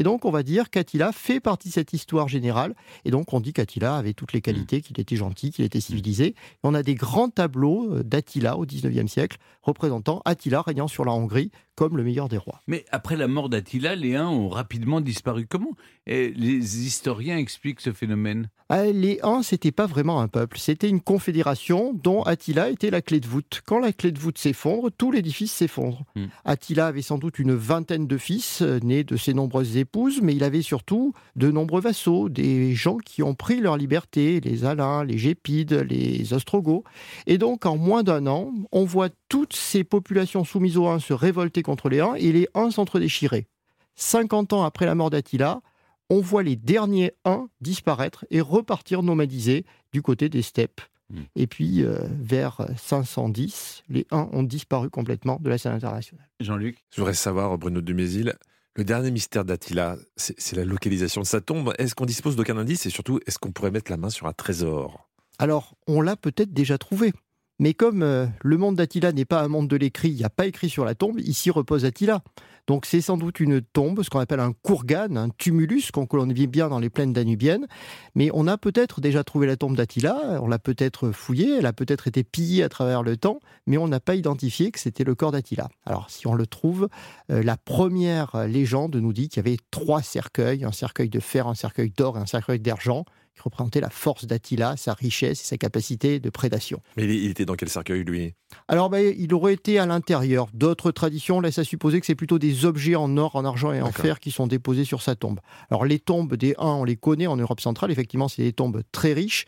Et donc, on va dire qu'Attila fait partie de cette histoire générale. Et donc, on dit qu'Attila avait toutes les qualités, qu'il était gentil, qu'il était civilisé. Et on a des grands tableaux euh, d'Attila au XIXe siècle, représentant Attila régnant sur la Hongrie comme le meilleur des rois. Mais après la mort d'Attila, les Huns ont rapidement disparu. Comment eh, les historiens expliquent ce phénomène? Ah, Les Huns, c'était pas vraiment un peuple, c'était une confédération dont Attila était la clé de voûte. Quand la clé de voûte s'effondre, tout l'édifice s'effondre. Hmm. Attila avait sans doute une vingtaine de fils, euh, nés de ses nombreuses épouses, mais il avait surtout de nombreux vassaux, des gens qui ont pris leur liberté, les Alains, les Gépides, les Ostrogoths. Et donc, en moins d'un an, on voit toutes ces populations soumises aux Huns se révolter contre les Huns et les Huns s'entre-déchirer. 50 ans après la mort d'Attila, on voit les derniers Huns disparaître et repartir nomadisés du côté des steppes. Hmm. Et puis, euh, vers 510, les Huns ont disparu complètement de la scène internationale. Jean-Luc? Je voudrais savoir, Bruno Dumézil, Le dernier mystère d'Attila, c'est c'est la localisation de sa tombe. Est-ce qu'on dispose d'aucun indice et surtout, est-ce qu'on pourrait mettre la main sur un trésor? Alors, on l'a peut-être déjà trouvé. Mais comme euh, le monde d'Attila n'est pas un monde de l'écrit, il n'y a pas écrit sur la tombe, ici repose Attila. Donc c'est sans doute une tombe, ce qu'on appelle un kurgan, un tumulus qu'on connaît bien dans les plaines danubiennes. Mais on a peut-être déjà trouvé la tombe d'Attila, on l'a peut-être fouillée, elle a peut-être été pillée à travers le temps, mais on n'a pas identifié que c'était le corps d'Attila. Alors si on le trouve, euh, la première légende nous dit qu'il y avait trois cercueils, un cercueil de fer, un cercueil d'or et un cercueil d'argent, qui représentaient la force d'Attila, sa richesse et sa capacité de prédation. Mais il était dans quel cercueil, lui? Alors, ben, il aurait été à l'intérieur. D'autres traditions laissent à supposer que c'est plutôt des objets en or, en argent et en fer qui sont déposés sur sa tombe. Alors, les tombes des Huns, on les connaît en Europe centrale. Effectivement, c'est des tombes très riches,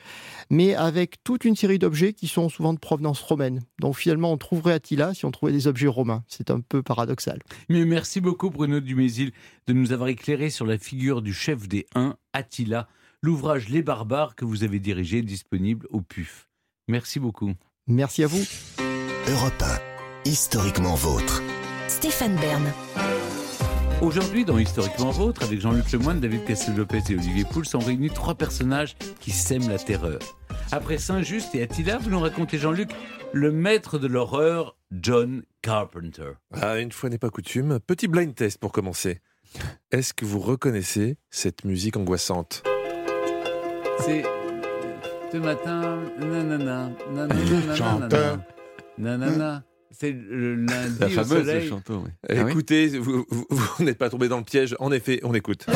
mais avec toute une série d'objets qui sont souvent de provenance romaine. Donc, finalement, on trouverait Attila si on trouvait des objets romains. C'est un peu paradoxal. Mais merci beaucoup Bruno Dumézil de nous avoir éclairé sur la figure du chef des Huns, Attila, l'ouvrage Les Barbares que vous avez dirigé disponible au PUF. Merci beaucoup. Merci à vous. Europe 1, historiquement vôtre. Stéphane Bern. Aujourd'hui, dans Historiquement Vôtre, avec Jean-Luc Lemoyne, David Castel-Lopez et Olivier Pouls, sont réunis trois personnages qui sèment la terreur. Après Saint-Just et Attila, vous nous racontez, Jean-Luc, le maître de l'horreur, John Carpenter. Ah, une fois n'est pas coutume, petit blind test pour commencer. Est-ce que vous reconnaissez cette musique angoissante? C'est ce matin, nanana, nanana, nanana, Chanteur. nanana. C'est le lundi La au fameuse soleil. chanteau, oui. Eh, Ah oui Écoutez, vous, vous- vous n'êtes pas tombé dans le piège. En effet, on écoute. Ah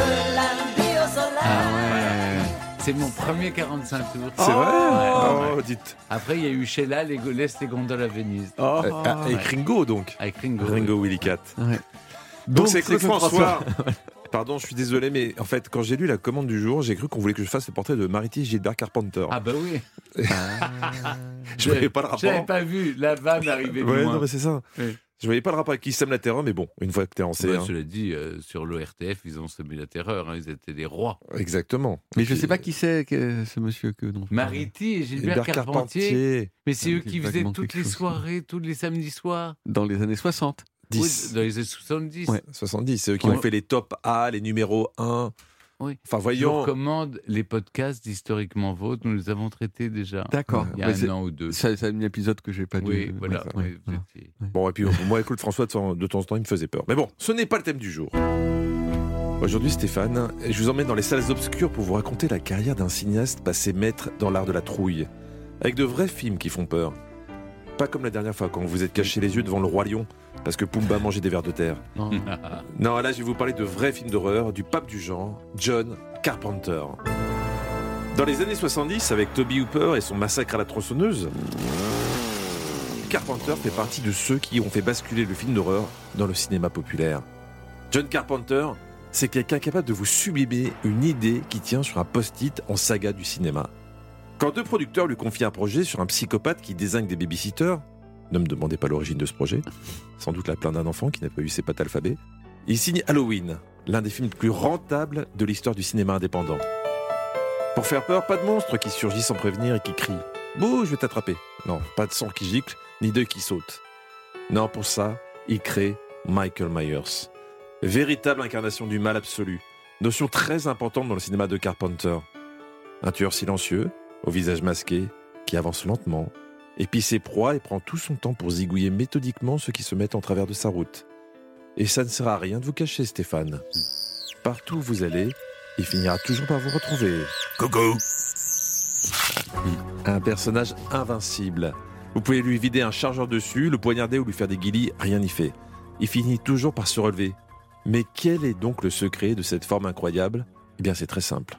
ouais. C'est mon premier 45 tours. C'est vrai Ouais, Oh, ouais. dites. Après, il y a eu Sheila, les Laisse les gondoles à Venise. Oh. Euh, ah, et. Ringo, donc. Avec Ringo. Ringo Willy Cat. Ouais. Donc c'est Claude François. Pardon, je suis désolé, mais en fait, quand j'ai lu la commande du jour, j'ai cru qu'on voulait que je fasse le portrait de Marity Gilbert Carpenter. Ah bah oui. je voyais pas le rapport. pas vu. La vanne arrivait de Ouais, loin. non, mais c'est ça. Oui. Je voyais pas le rapport avec qui sème la terreur, mais bon, une fois que t'es lancé. Bah, hein. Cela dit, euh, sur l'ORTF, ils ont semé la terreur. hein, Ils étaient des rois. Exactement. Mais je sais pas qui c'est que- ce monsieur que dont. Mariti et Gilbert Gilbert Carpentier. Carpentier. Mais c'est me eux qui faisaient toutes les chose. soirées, tous les samedis soirs. Dans les années 60. Oui, 10. dans les années 70. Ouais. 70, c'est eux qui Ouais. ont fait les top A, les numéros 1. Oui. Enfin, Je voyons. recommande les podcasts d'historiquement vôtres. Nous les avons traités déjà. D'accord. Il y a Mais un c'est- an ou deux. Ça, c'est un épisode que j'ai pas dû. Oui, voilà. Ouais, Bon, et puis moi, Claude François, de temps de temps en temps, il me faisait peur. Mais bon, ce n'est pas le thème du jour. Aujourd'hui, Stéphane, je vous emmène dans les salles obscures pour vous raconter la carrière d'un cinéaste passé maître dans l'art de la trouille. Avec de vrais films qui font peur. Pas comme la dernière fois, quand vous vous êtes caché les yeux devant le Roi Lion, parce que Pumba mangeait des vers de terre. Non. Non, là, je vais vous parler de vrais films d'horreur, du pape du genre, John Carpenter. Dans les années 70, avec Toby Hooper et son massacre à la tronçonneuse, Carpenter fait partie de ceux qui ont fait basculer le film d'horreur dans le cinéma populaire. John Carpenter, c'est quelqu'un capable de vous sublimer une idée qui tient sur un post-it en saga du cinéma. Quand deux producteurs lui confient un projet sur un psychopathe qui désigne des babysitters, ne me demandez pas l'origine de ce projet, sans doute la plainte d'un enfant qui n'a pas eu ses pattes alphabet, il signe Halloween, l'un des films les plus rentables de l'histoire du cinéma indépendant. Pour faire peur, pas de monstre qui surgit sans prévenir et qui crie Bouh, je vais t'attraper. Non, pas de sang qui gicle, ni d'œil qui saute. Non, pour ça, il crée Michael Myers. Véritable incarnation du mal absolu. Notion très importante dans le cinéma de Carpenter. Un tueur silencieux, au visage masqué, qui avance lentement, épie ses proies et prend tout son temps pour zigouiller méthodiquement ceux qui se mettent en travers de sa route. Et ça ne sert à rien de vous cacher, Stéphane. Partout où vous allez, il finira toujours par vous retrouver. Coucou Un personnage invincible. Vous pouvez lui vider un chargeur dessus, le poignarder ou lui faire des guillis, rien n'y fait. Il finit toujours par se relever. Mais quel est donc le secret de cette forme incroyable Eh bien, c'est très simple.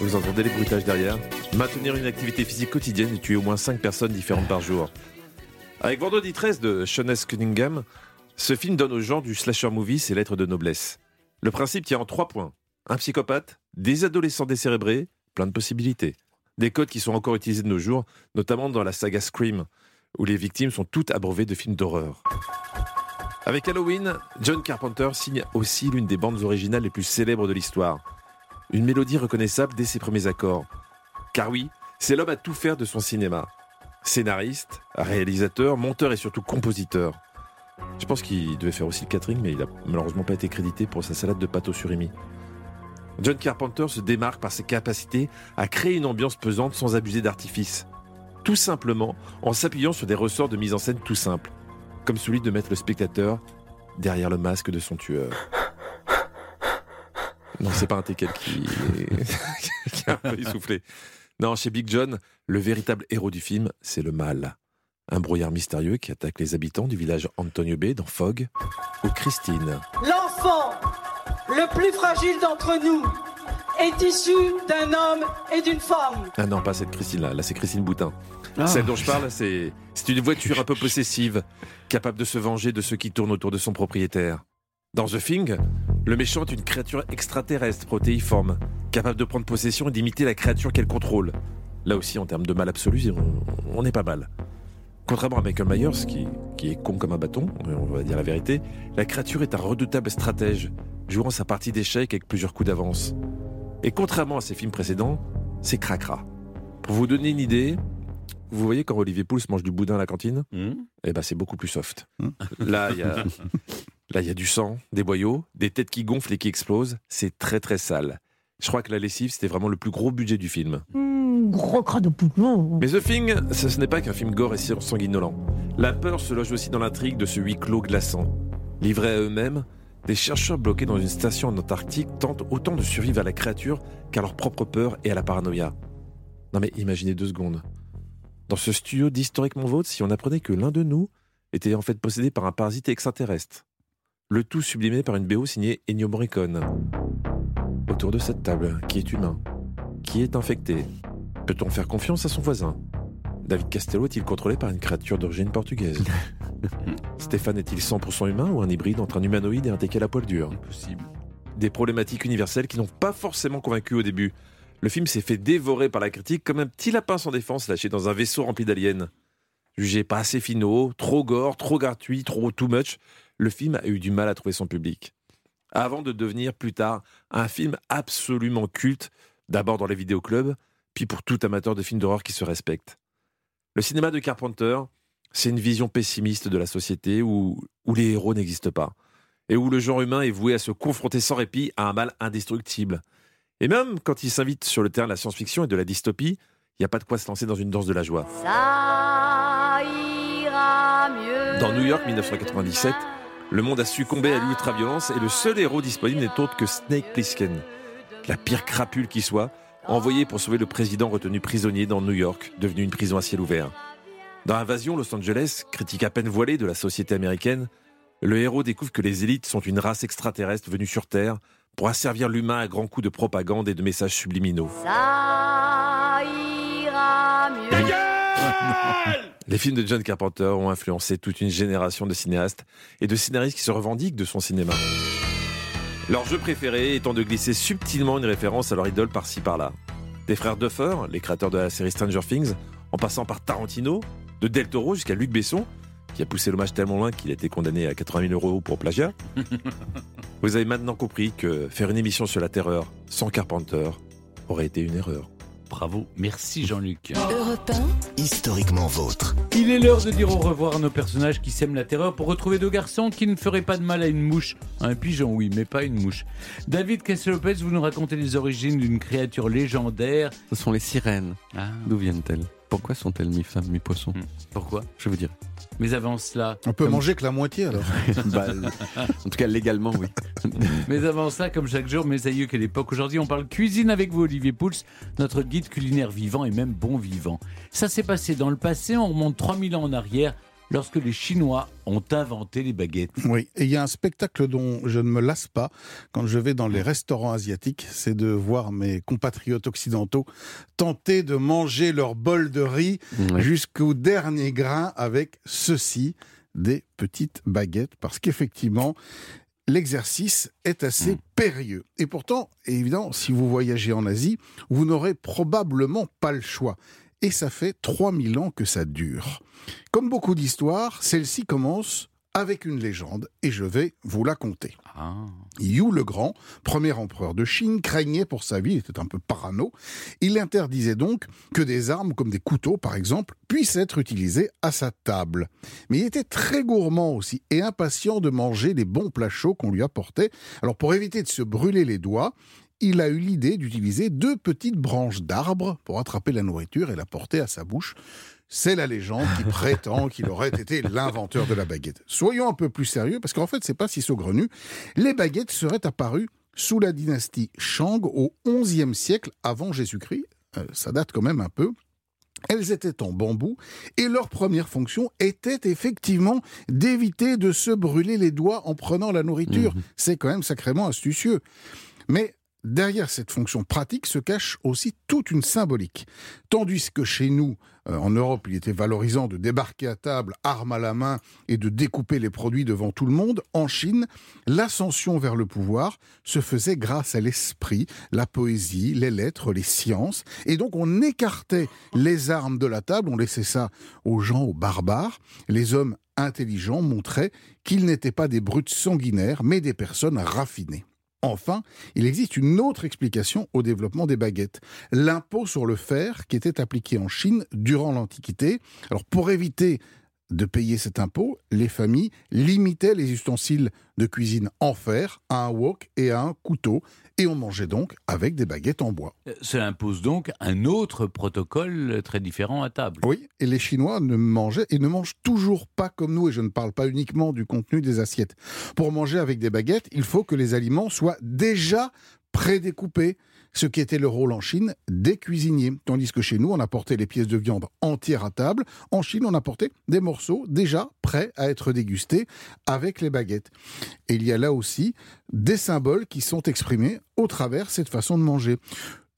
Vous entendez les bruitages derrière Maintenir une activité physique quotidienne et tuer au moins 5 personnes différentes par jour. Avec Vendredi 13 de Sean S. Cunningham, ce film donne aux gens du slasher movie ses lettres de noblesse. Le principe tient en trois points. Un psychopathe, des adolescents décérébrés, plein de possibilités. Des codes qui sont encore utilisés de nos jours, notamment dans la saga Scream, où les victimes sont toutes abreuvées de films d'horreur. Avec Halloween, John Carpenter signe aussi l'une des bandes originales les plus célèbres de l'histoire. Une mélodie reconnaissable dès ses premiers accords. Car oui, c'est l'homme à tout faire de son cinéma. scénariste, réalisateur, monteur et surtout compositeur. Je pense qu'il devait faire aussi le catering, mais il n'a malheureusement pas été crédité pour sa salade de pâte au surimi. John Carpenter se démarque par ses capacités à créer une ambiance pesante sans abuser d'artifice. Tout simplement en s'appuyant sur des ressorts de mise en scène tout simples, comme celui de mettre le spectateur derrière le masque de son tueur. Non, c'est pas un teckel qui... qui est un peu essoufflé. Non, chez Big John, le véritable héros du film, c'est le mal. Un brouillard mystérieux qui attaque les habitants du village Antonio Bay dans Fog ou Christine. L'enfant, le plus fragile d'entre nous, est issu d'un homme et d'une femme. Ah non, pas cette Christine-là. Là, c'est Christine Boutin. Ah. Celle dont je parle, c'est c'est une voiture un peu possessive, capable de se venger de ceux qui tournent autour de son propriétaire. Dans The Thing, le méchant est une créature extraterrestre protéiforme, capable de prendre possession et d'imiter la créature qu'elle contrôle. Là aussi, en termes de mal absolu, on, on est pas mal. Contrairement à Michael Myers, qui, qui est con comme un bâton, on va dire la vérité, la créature est un redoutable stratège, jouant sa partie d'échecs avec plusieurs coups d'avance. Et contrairement à ses films précédents, c'est cracra. Pour vous donner une idée, vous voyez quand Olivier Pouls mange du boudin à la cantine? Eh ben c'est beaucoup plus soft. Là, il y a là il y a du sang, des boyaux, des têtes qui gonflent et qui explosent. C'est très très sale. Je crois que la lessive c'était vraiment le plus gros budget du film. gros crâne de poulon. Mais The Thing, ce, ce n'est pas qu'un film gore et sanguinolent. La peur se loge aussi dans l'intrigue de ce huis clos glaçant. Livrés à eux-mêmes, des chercheurs bloqués dans une station en Antarctique tentent autant de survivre à la créature qu'à leur propre peur et à la paranoïa. Non mais imaginez deux secondes. Dans ce studio d'historiquement vôtre, si on apprenait que l'un de nous était en fait possédé par un parasite extraterrestre. Le tout sublimé par une BO signée Ennio Morricone. Autour de cette table, qui est humain Qui est infecté Peut-on faire confiance à son voisin? David Castello est-il contrôlé par une créature d'origine portugaise? Stéphane est-il 100% humain ou un hybride entre un humanoïde et un teckel à poil dur? Possible. Des problématiques universelles qui n'ont pas forcément convaincu au début. Le film s'est fait dévorer par la critique comme un petit lapin sans défense lâché dans un vaisseau rempli d'aliens. Jugé pas assez finaux, trop gore, trop gratuit, trop too much, le film a eu du mal à trouver son public. Avant de devenir plus tard un film absolument culte, d'abord dans les vidéoclubs, puis pour tout amateur de films d'horreur qui se respecte. Le cinéma de Carpenter, c'est une vision pessimiste de la société où, où les héros n'existent pas, et où le genre humain est voué à se confronter sans répit à un mal indestructible. Et même quand il s'invite sur le terrain de la science-fiction et de la dystopie, il n'y a pas de quoi se lancer dans une danse de la joie. Ça ira mieux. Dans New York 1997, le monde a succombé à l'ultra-violence et le seul héros disponible n'est autre que Snake Plissken, la pire crapule qui soit, envoyé pour sauver le président retenu prisonnier dans New York, devenu une prison à ciel ouvert. Dans Invasion Los Angeles, critique à peine voilée de la société américaine, le héros découvre que les élites sont une race extraterrestre venue sur Terre pour asservir l'humain à grands coups de propagande et de messages subliminaux. Les films de John Carpenter ont influencé toute une génération de cinéastes et de scénaristes qui se revendiquent de son cinéma. Leur jeu préféré étant de glisser subtilement une référence à leur idole par-ci par-là. Des frères Duffer, les créateurs de la série Stranger Things, en passant par Tarantino, de Del Toro jusqu'à Luc Besson, qui a poussé l'hommage tellement loin qu'il a été condamné à 80 000 euros pour plagiat. Vous avez maintenant compris que faire une émission sur la terreur sans Carpenter aurait été une erreur. Bravo, merci Jean-Luc. Europe Historiquement vôtre. Il est l'heure de dire au revoir à nos personnages qui sèment la terreur pour retrouver deux garçons qui ne feraient pas de mal à une mouche. Un pigeon, oui, mais pas une mouche. David Castel-Lopez, vous nous racontez les origines d'une créature légendaire. Ce sont les sirènes. D'où viennent-elles? Pourquoi sont-elles mi-femmes, mi-poissons? Pourquoi? Je vais vous dire. Mais avant cela. On peut manger que la moitié alors. Bah, en tout cas, légalement, oui. Mais avant ça, comme chaque jour, mes aïeux, quelle époque aujourd'hui, on parle cuisine avec vous, Olivier Pouls, notre guide culinaire vivant et même bon vivant. Ça s'est passé dans le passé, on remonte 3000 ans en arrière, lorsque les Chinois ont inventé les baguettes. Oui, et il y a un spectacle dont je ne me lasse pas quand je vais dans les restaurants asiatiques, c'est de voir mes compatriotes occidentaux tenter de manger leur bol de riz jusqu'au dernier grain avec ceci, des petites baguettes, parce qu'effectivement, l'exercice est assez périlleux. Et pourtant, évidemment, si vous voyagez en Asie, vous n'aurez probablement pas le choix. Et ça fait 3000 ans que ça dure. Comme beaucoup d'histoires, celle-ci commence avec une légende et je vais vous la conter. Ah. Yu le Grand, premier empereur de Chine, craignait pour sa vie, il était un peu parano. Il interdisait donc que des armes comme des couteaux, par exemple, puissent être utilisées à sa table. Mais il était très gourmand aussi et impatient de manger les bons plats chauds qu'on lui apportait. Alors pour éviter de se brûler les doigts, il a eu l'idée d'utiliser deux petites branches d'arbres pour attraper la nourriture et la porter à sa bouche. C'est la légende qui prétend qu'il aurait été l'inventeur de la baguette. Soyons un peu plus sérieux, parce qu'en fait, c'est pas si saugrenu. Les baguettes seraient apparues sous la dynastie Shang au XIe siècle avant Jésus-Christ. Euh, ça date quand même un peu. Elles étaient en bambou et leur première fonction était effectivement d'éviter de se brûler les doigts en prenant la nourriture. C'est quand même sacrément astucieux. Mais derrière cette fonction pratique se cache aussi toute une symbolique. Tandis que chez nous, euh, en Europe, il était valorisant de débarquer à table, arme à la main, et de découper les produits devant tout le monde, en Chine, l'ascension vers le pouvoir se faisait grâce à l'esprit, la poésie, les lettres, les sciences, et donc on écartait les armes de la table, on laissait ça aux gens, aux barbares. Les hommes intelligents montraient qu'ils n'étaient pas des brutes sanguinaires, mais des personnes raffinées. Enfin, il existe une autre explication au développement des baguettes. L'impôt sur le fer qui était appliqué en Chine durant l'Antiquité. Alors pour éviter de payer cet impôt, les familles limitaient les ustensiles de cuisine en fer à un wok et à un couteau, et on mangeait donc avec des baguettes en bois. Euh, Cela impose donc un autre protocole très différent à table. Oui, et les Chinois ne mangeaient et ne mangent toujours pas comme nous, et je ne parle pas uniquement du contenu des assiettes. Pour manger avec des baguettes, il faut que les aliments soient déjà prédécoupés, ce qui était le rôle en Chine des cuisiniers. Tandis que chez nous, on apportait les pièces de viande entières à table. En Chine, on apportait des morceaux déjà prêts à être dégustés avec les baguettes. Et il y a là aussi des symboles qui sont exprimés au travers cette façon de manger.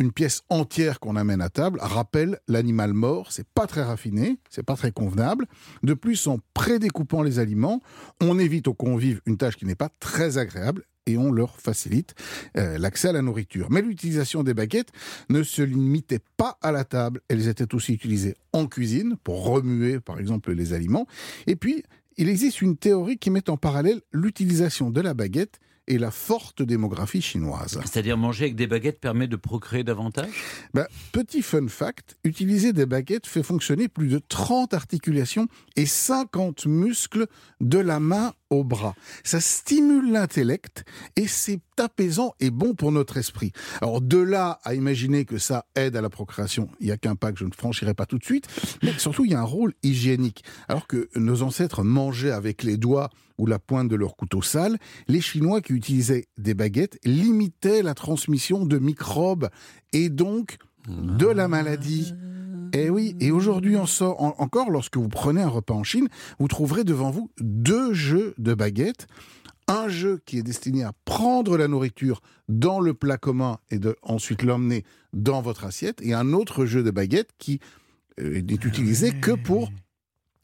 Une pièce entière qu'on amène à table rappelle l'animal mort. C'est pas très raffiné, c'est pas très convenable. De plus, en prédécoupant les aliments, on évite aux convives une tâche qui n'est pas très agréable et on leur facilite euh, l'accès à la nourriture. Mais l'utilisation des baguettes ne se limitait pas à la table, elles étaient aussi utilisées en cuisine pour remuer par exemple les aliments. Et puis, il existe une théorie qui met en parallèle l'utilisation de la baguette et la forte démographie chinoise. C'est-à-dire manger avec des baguettes permet de procréer davantage? Ben, petit fun fact, utiliser des baguettes fait fonctionner plus de 30 articulations et 50 muscles de la main au bras. Ça stimule l'intellect et c'est apaisant et bon pour notre esprit. Alors de là à imaginer que ça aide à la procréation, il n'y a qu'un pas que je ne franchirai pas tout de suite, mais surtout il y a un rôle hygiénique. Alors que nos ancêtres mangeaient avec les doigts ou la pointe de leur couteau sale, les Chinois qui utilisaient des baguettes limitaient la transmission de microbes et donc de la maladie. Et oui, et aujourd'hui en sort en- encore, lorsque vous prenez un repas en Chine, vous trouverez devant vous deux jeux de baguettes. Un jeu qui est destiné à prendre la nourriture dans le plat commun et de ensuite l'emmener dans votre assiette, et un autre jeu de baguettes qui euh, n'est utilisé que pour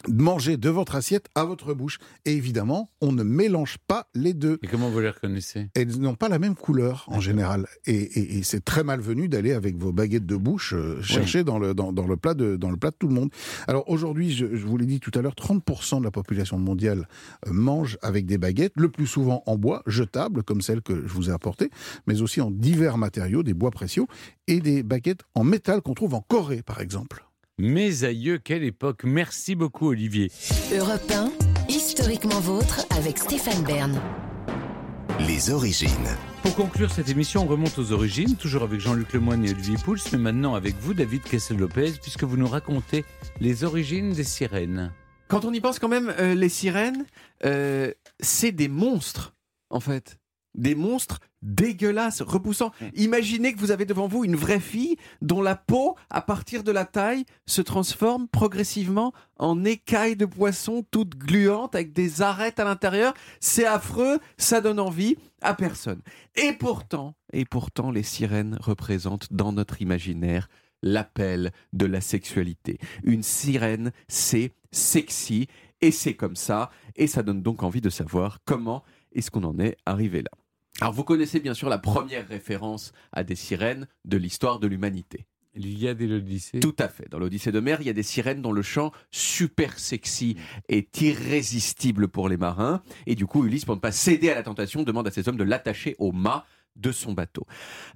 manger de votre assiette à votre bouche. Et évidemment, on ne mélange pas les deux. Et comment vous les reconnaissez? Elles n'ont pas la même couleur en général. Et, et- et c'est très malvenu d'aller avec vos baguettes de bouche euh, chercher dans, le, dans, dans le plat de, dans le plat de tout le monde. Alors aujourd'hui, je, je vous l'ai dit tout à l'heure, 30% de la population mondiale euh, mange avec des baguettes, le plus souvent en bois, jetables, comme celle que je vous ai apportée, mais aussi en divers matériaux, des bois précieux, et des baguettes en métal qu'on trouve en Corée, par exemple. Mes aïeux, quelle époque Merci beaucoup Olivier. Europe 1, historiquement vôtre avec Stéphane Bern. Les origines. Pour conclure cette émission, on remonte aux origines, toujours avec Jean-Luc Lemoyne et Olivier Pouls, mais maintenant avec vous, David Kessel-Lopez, puisque vous nous racontez les origines des sirènes. Quand on y pense quand même, euh, les sirènes, euh, c'est des monstres, en fait. Des monstres dégueulasses, repoussants. Imaginez que vous avez devant vous une vraie fille dont la peau, à partir de la taille, se transforme progressivement en écaille de poisson toute gluante avec des arêtes à l'intérieur. C'est affreux, ça donne envie à personne. Et pourtant, et pourtant, les sirènes représentent dans notre imaginaire l'appel de la sexualité. Une sirène, c'est sexy, et c'est comme ça, et ça donne donc envie de savoir comment est-ce qu'on en est arrivé là. Alors vous connaissez bien sûr la première référence à des sirènes de l'histoire de l'humanité. L'Iliade et l'Odyssée. Tout à fait. Dans l'Odyssée d'Homère, il y a des sirènes dont le chant super sexy est irrésistible pour les marins. Et du coup, Ulysse, pour ne pas céder à la tentation, demande à ses hommes de l'attacher au mât de son bateau.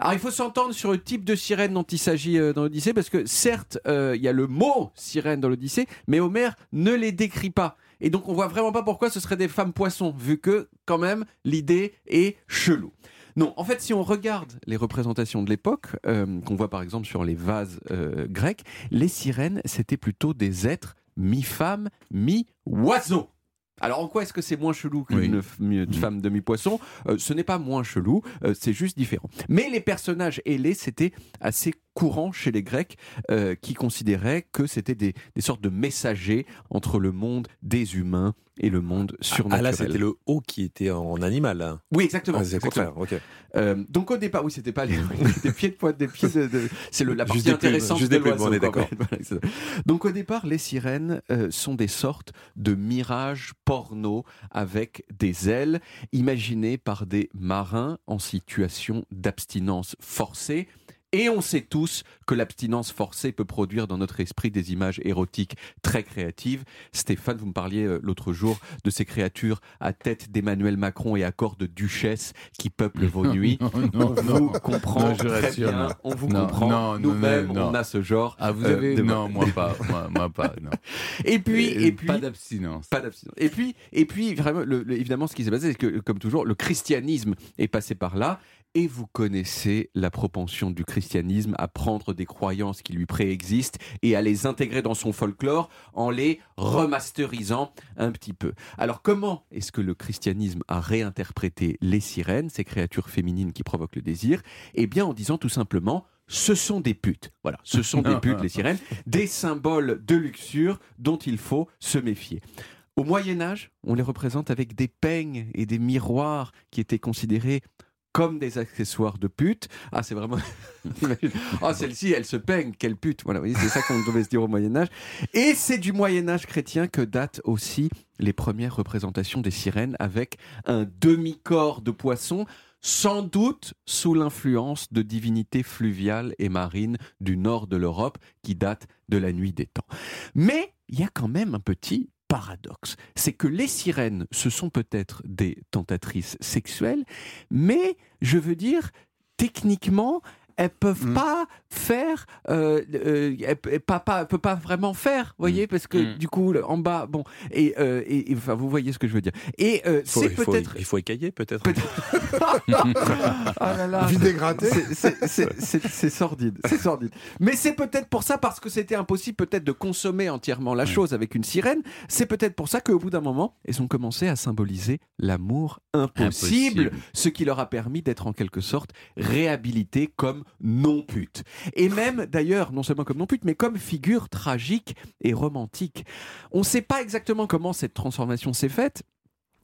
Alors il faut s'entendre sur le type de sirène dont il s'agit euh, dans l'Odyssée, parce que certes, euh, il y a le mot sirène dans l'Odyssée, mais Homère ne les décrit pas. Et donc on voit vraiment pas pourquoi ce seraient des femmes poissons, vu que quand même l'idée est chelou. Non, en fait, si on regarde les représentations de l'époque, euh, qu'on voit par exemple sur les vases euh, grecs, les sirènes, c'était plutôt des êtres mi-femmes, mi-oiseaux. Alors en quoi est-ce que c'est moins chelou qu'une mi- femme demi-poisson Euh, Ce n'est pas moins chelou, euh, c'est juste différent. Mais les personnages ailés, c'était assez courant chez les Grecs euh, qui considéraient que c'était des, des sortes de messagers entre le monde des humains et le monde surnaturel. Ah là, c'était le haut qui était en animal. là. Oui, exactement. Ah, c'est le exactement. contraire. Euh, donc au départ, oui, c'était pas les, des pieds de pointe, des pieds de, de- c'est le, la Juste partie des plumes, intéressante juste de l'oiseau, on est quoi. d'accord. Donc au départ, les sirènes euh, sont des sortes de mirages porno avec des ailes imaginées par des marins en situation d'abstinence forcée. Et on sait tous que l'abstinence forcée peut produire dans notre esprit des images érotiques très créatives. Stéphane, vous me parliez euh, l'autre jour de ces créatures à tête d'Emmanuel Macron et à corps de duchesse qui peuplent vos nuits. Non, on non, vous comprend très bien. On vous comprend. Nous-mêmes, on a ce genre. Ah, vous euh, avez. Non, moi pas. Moi, moi pas. Non. Et puis, et puis, Pas d'abstinence. pas d'abstinence. Et puis, et puis vraiment, le- le- évidemment, ce qui s'est passé, c'est que, comme toujours, le christianisme est passé par là. Et vous connaissez la propension du christianisme à prendre des croyances qui lui préexistent et à les intégrer dans son folklore en les remasterisant un petit peu. Alors comment est-ce que le christianisme a réinterprété les sirènes, ces créatures féminines qui provoquent le désir? Eh bien en disant tout simplement ce sont des putes. Voilà, ce sont des putes, les sirènes, des symboles de luxure dont il faut se méfier. Au Moyen Âge, on les représente avec des peignes et des miroirs qui étaient considérés comme des accessoires de pute. Ah, c'est vraiment. Ah, celle-ci, elle se peigne, quelle pute. Voilà, c'est ça qu'on devait se dire au Moyen-Âge. Et c'est du Moyen-Âge chrétien que datent aussi les premières représentations des sirènes avec un demi-corps de poisson, sans doute sous l'influence de divinités fluviales et marines du nord de l'Europe qui datent de la nuit des temps. Mais il y a quand même un petit paradoxe, c'est que les sirènes, ce sont peut-être des tentatrices sexuelles, mais je veux dire, techniquement, elles peuvent Mm. pas faire, euh, euh, elles, elles pas, pas, peuvent pas vraiment faire, vous voyez, parce que Mm. du coup, en bas, bon, et, euh, et, et, enfin, vous voyez ce que je veux dire. Et euh, c'est il, faut, peut-être il faut écailler peut-être. ah là là. C'est- sordide, c'est sordide. Mais c'est peut-être pour ça, parce que c'était impossible peut-être de consommer entièrement la chose avec une sirène, c'est peut-être pour ça qu'au bout d'un moment, elles ont commencé à symboliser l'amour impossible, Impossible. ce qui leur a permis d'être en quelque sorte réhabilitées comme non-putes. Et même d'ailleurs, non seulement comme non-putes, mais comme figure tragique et romantique. On ne sait pas exactement comment cette transformation s'est faite,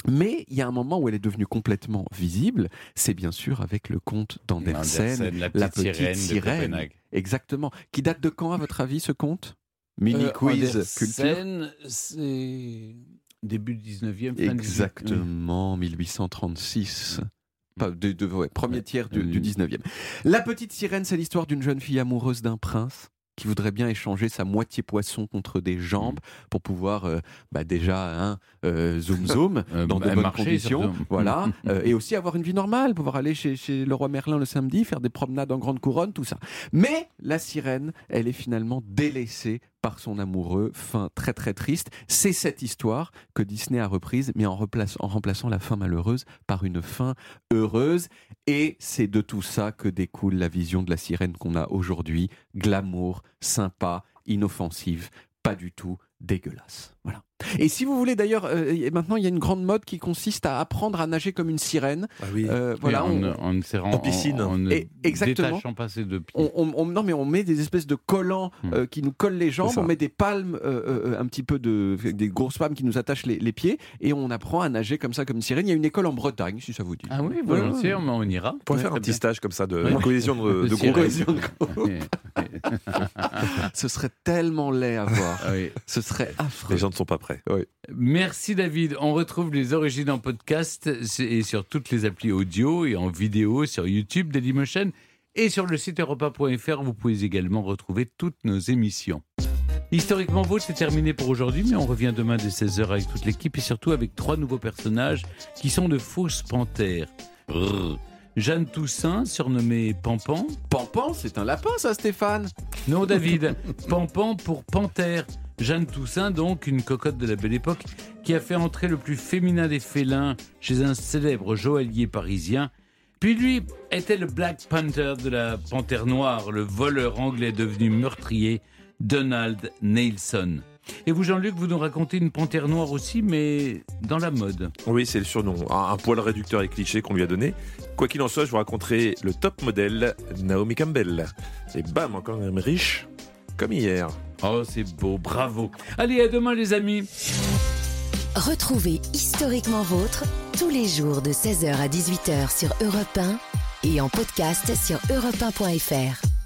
mais il y a un moment où elle est devenue complètement visible, c'est bien sûr avec le conte d'Andersen, Andersen, la petite sirène de. Exactement. Qui date de quand, à votre avis, ce conte Mini Euh, quiz culture. C'est début 19e, fin 18e. Exactement, 1836. Pas de, de- ouais, premier tiers du, Mm. du 19e. La petite sirène, c'est l'histoire d'une jeune fille amoureuse d'un prince qui voudrait bien échanger sa moitié poisson contre des jambes Mm. pour pouvoir euh, bah, déjà hein, euh, zoom zoom Euh, dans de bonnes conditions, surtout. voilà, euh, et aussi avoir une vie normale, pouvoir aller chez, chez le roi Merlin le samedi, faire des promenades en grande couronne, tout ça. Mais la sirène, elle est finalement délaissée par son amoureux, fin très très triste. C'est cette histoire que Disney a reprise, mais en, en remplaçant la fin malheureuse par une fin heureuse. Et c'est de tout ça que découle la vision de la sirène qu'on a aujourd'hui, glamour, sympa, inoffensive, pas du tout dégueulasse. Voilà. Et si vous voulez d'ailleurs, euh, maintenant il y a une grande mode qui consiste à apprendre à nager comme une sirène. Ah oui. Euh, voilà, en, on- en serrant- en piscine. En, en ne Et- exactement. détachant pas ses deux pieds. on, on- on- non mais on met des espèces de collants Hmm. euh, qui nous collent les jambes, on met des palmes, euh, euh, un petit peu de, des grosses palmes qui nous attachent les, les pieds, et on apprend à nager comme ça comme une sirène. Il y a une école en Bretagne, si ça vous dit. Ah oui, volontiers, ouais. mais on ira. On pourrait faire un petit bien. stage comme ça de Ouais. cohésion de, De groupe. Ce serait tellement laid à voir. Ah oui. Ce serait affreux. Les gens ne sont pas prêts. Merci David. On retrouve les origines en podcast et sur toutes les applis audio et en vidéo sur YouTube, Dailymotion Et sur le site europa.fr, vous pouvez également retrouver toutes nos émissions. Historiquement Vôtre, c'est terminé pour aujourd'hui, mais on revient demain dès 16h avec toute l'équipe et surtout avec trois nouveaux personnages qui sont de fausses panthères. Brrr. Jeanne Toussaint, surnommée Pampan. Pampan, c'est un lapin, ça, Stéphane Non, David. Pampan pour panthère. Jeanne Toussaint, donc, une cocotte de la belle époque, qui a fait entrer le plus féminin des félins chez un célèbre joaillier parisien. Puis lui était le Black Panther de la panthère noire, le voleur anglais devenu meurtrier, Donald Nelson. Et vous, Jean-Luc, vous nous racontez une panthère noire aussi, mais dans la mode. Oui, c'est le surnom. Un, poil réducteur et cliché qu'on lui a donné. Quoi qu'il en soit, je vous raconterai le top modèle Naomi Campbell. Et bam, encore un riche, comme hier. Oh, c'est beau, bravo. Allez, à demain, les amis. Retrouvez Historiquement Vôtre tous les jours de 16h à 18h sur Europe 1 et en podcast sur europe1.fr.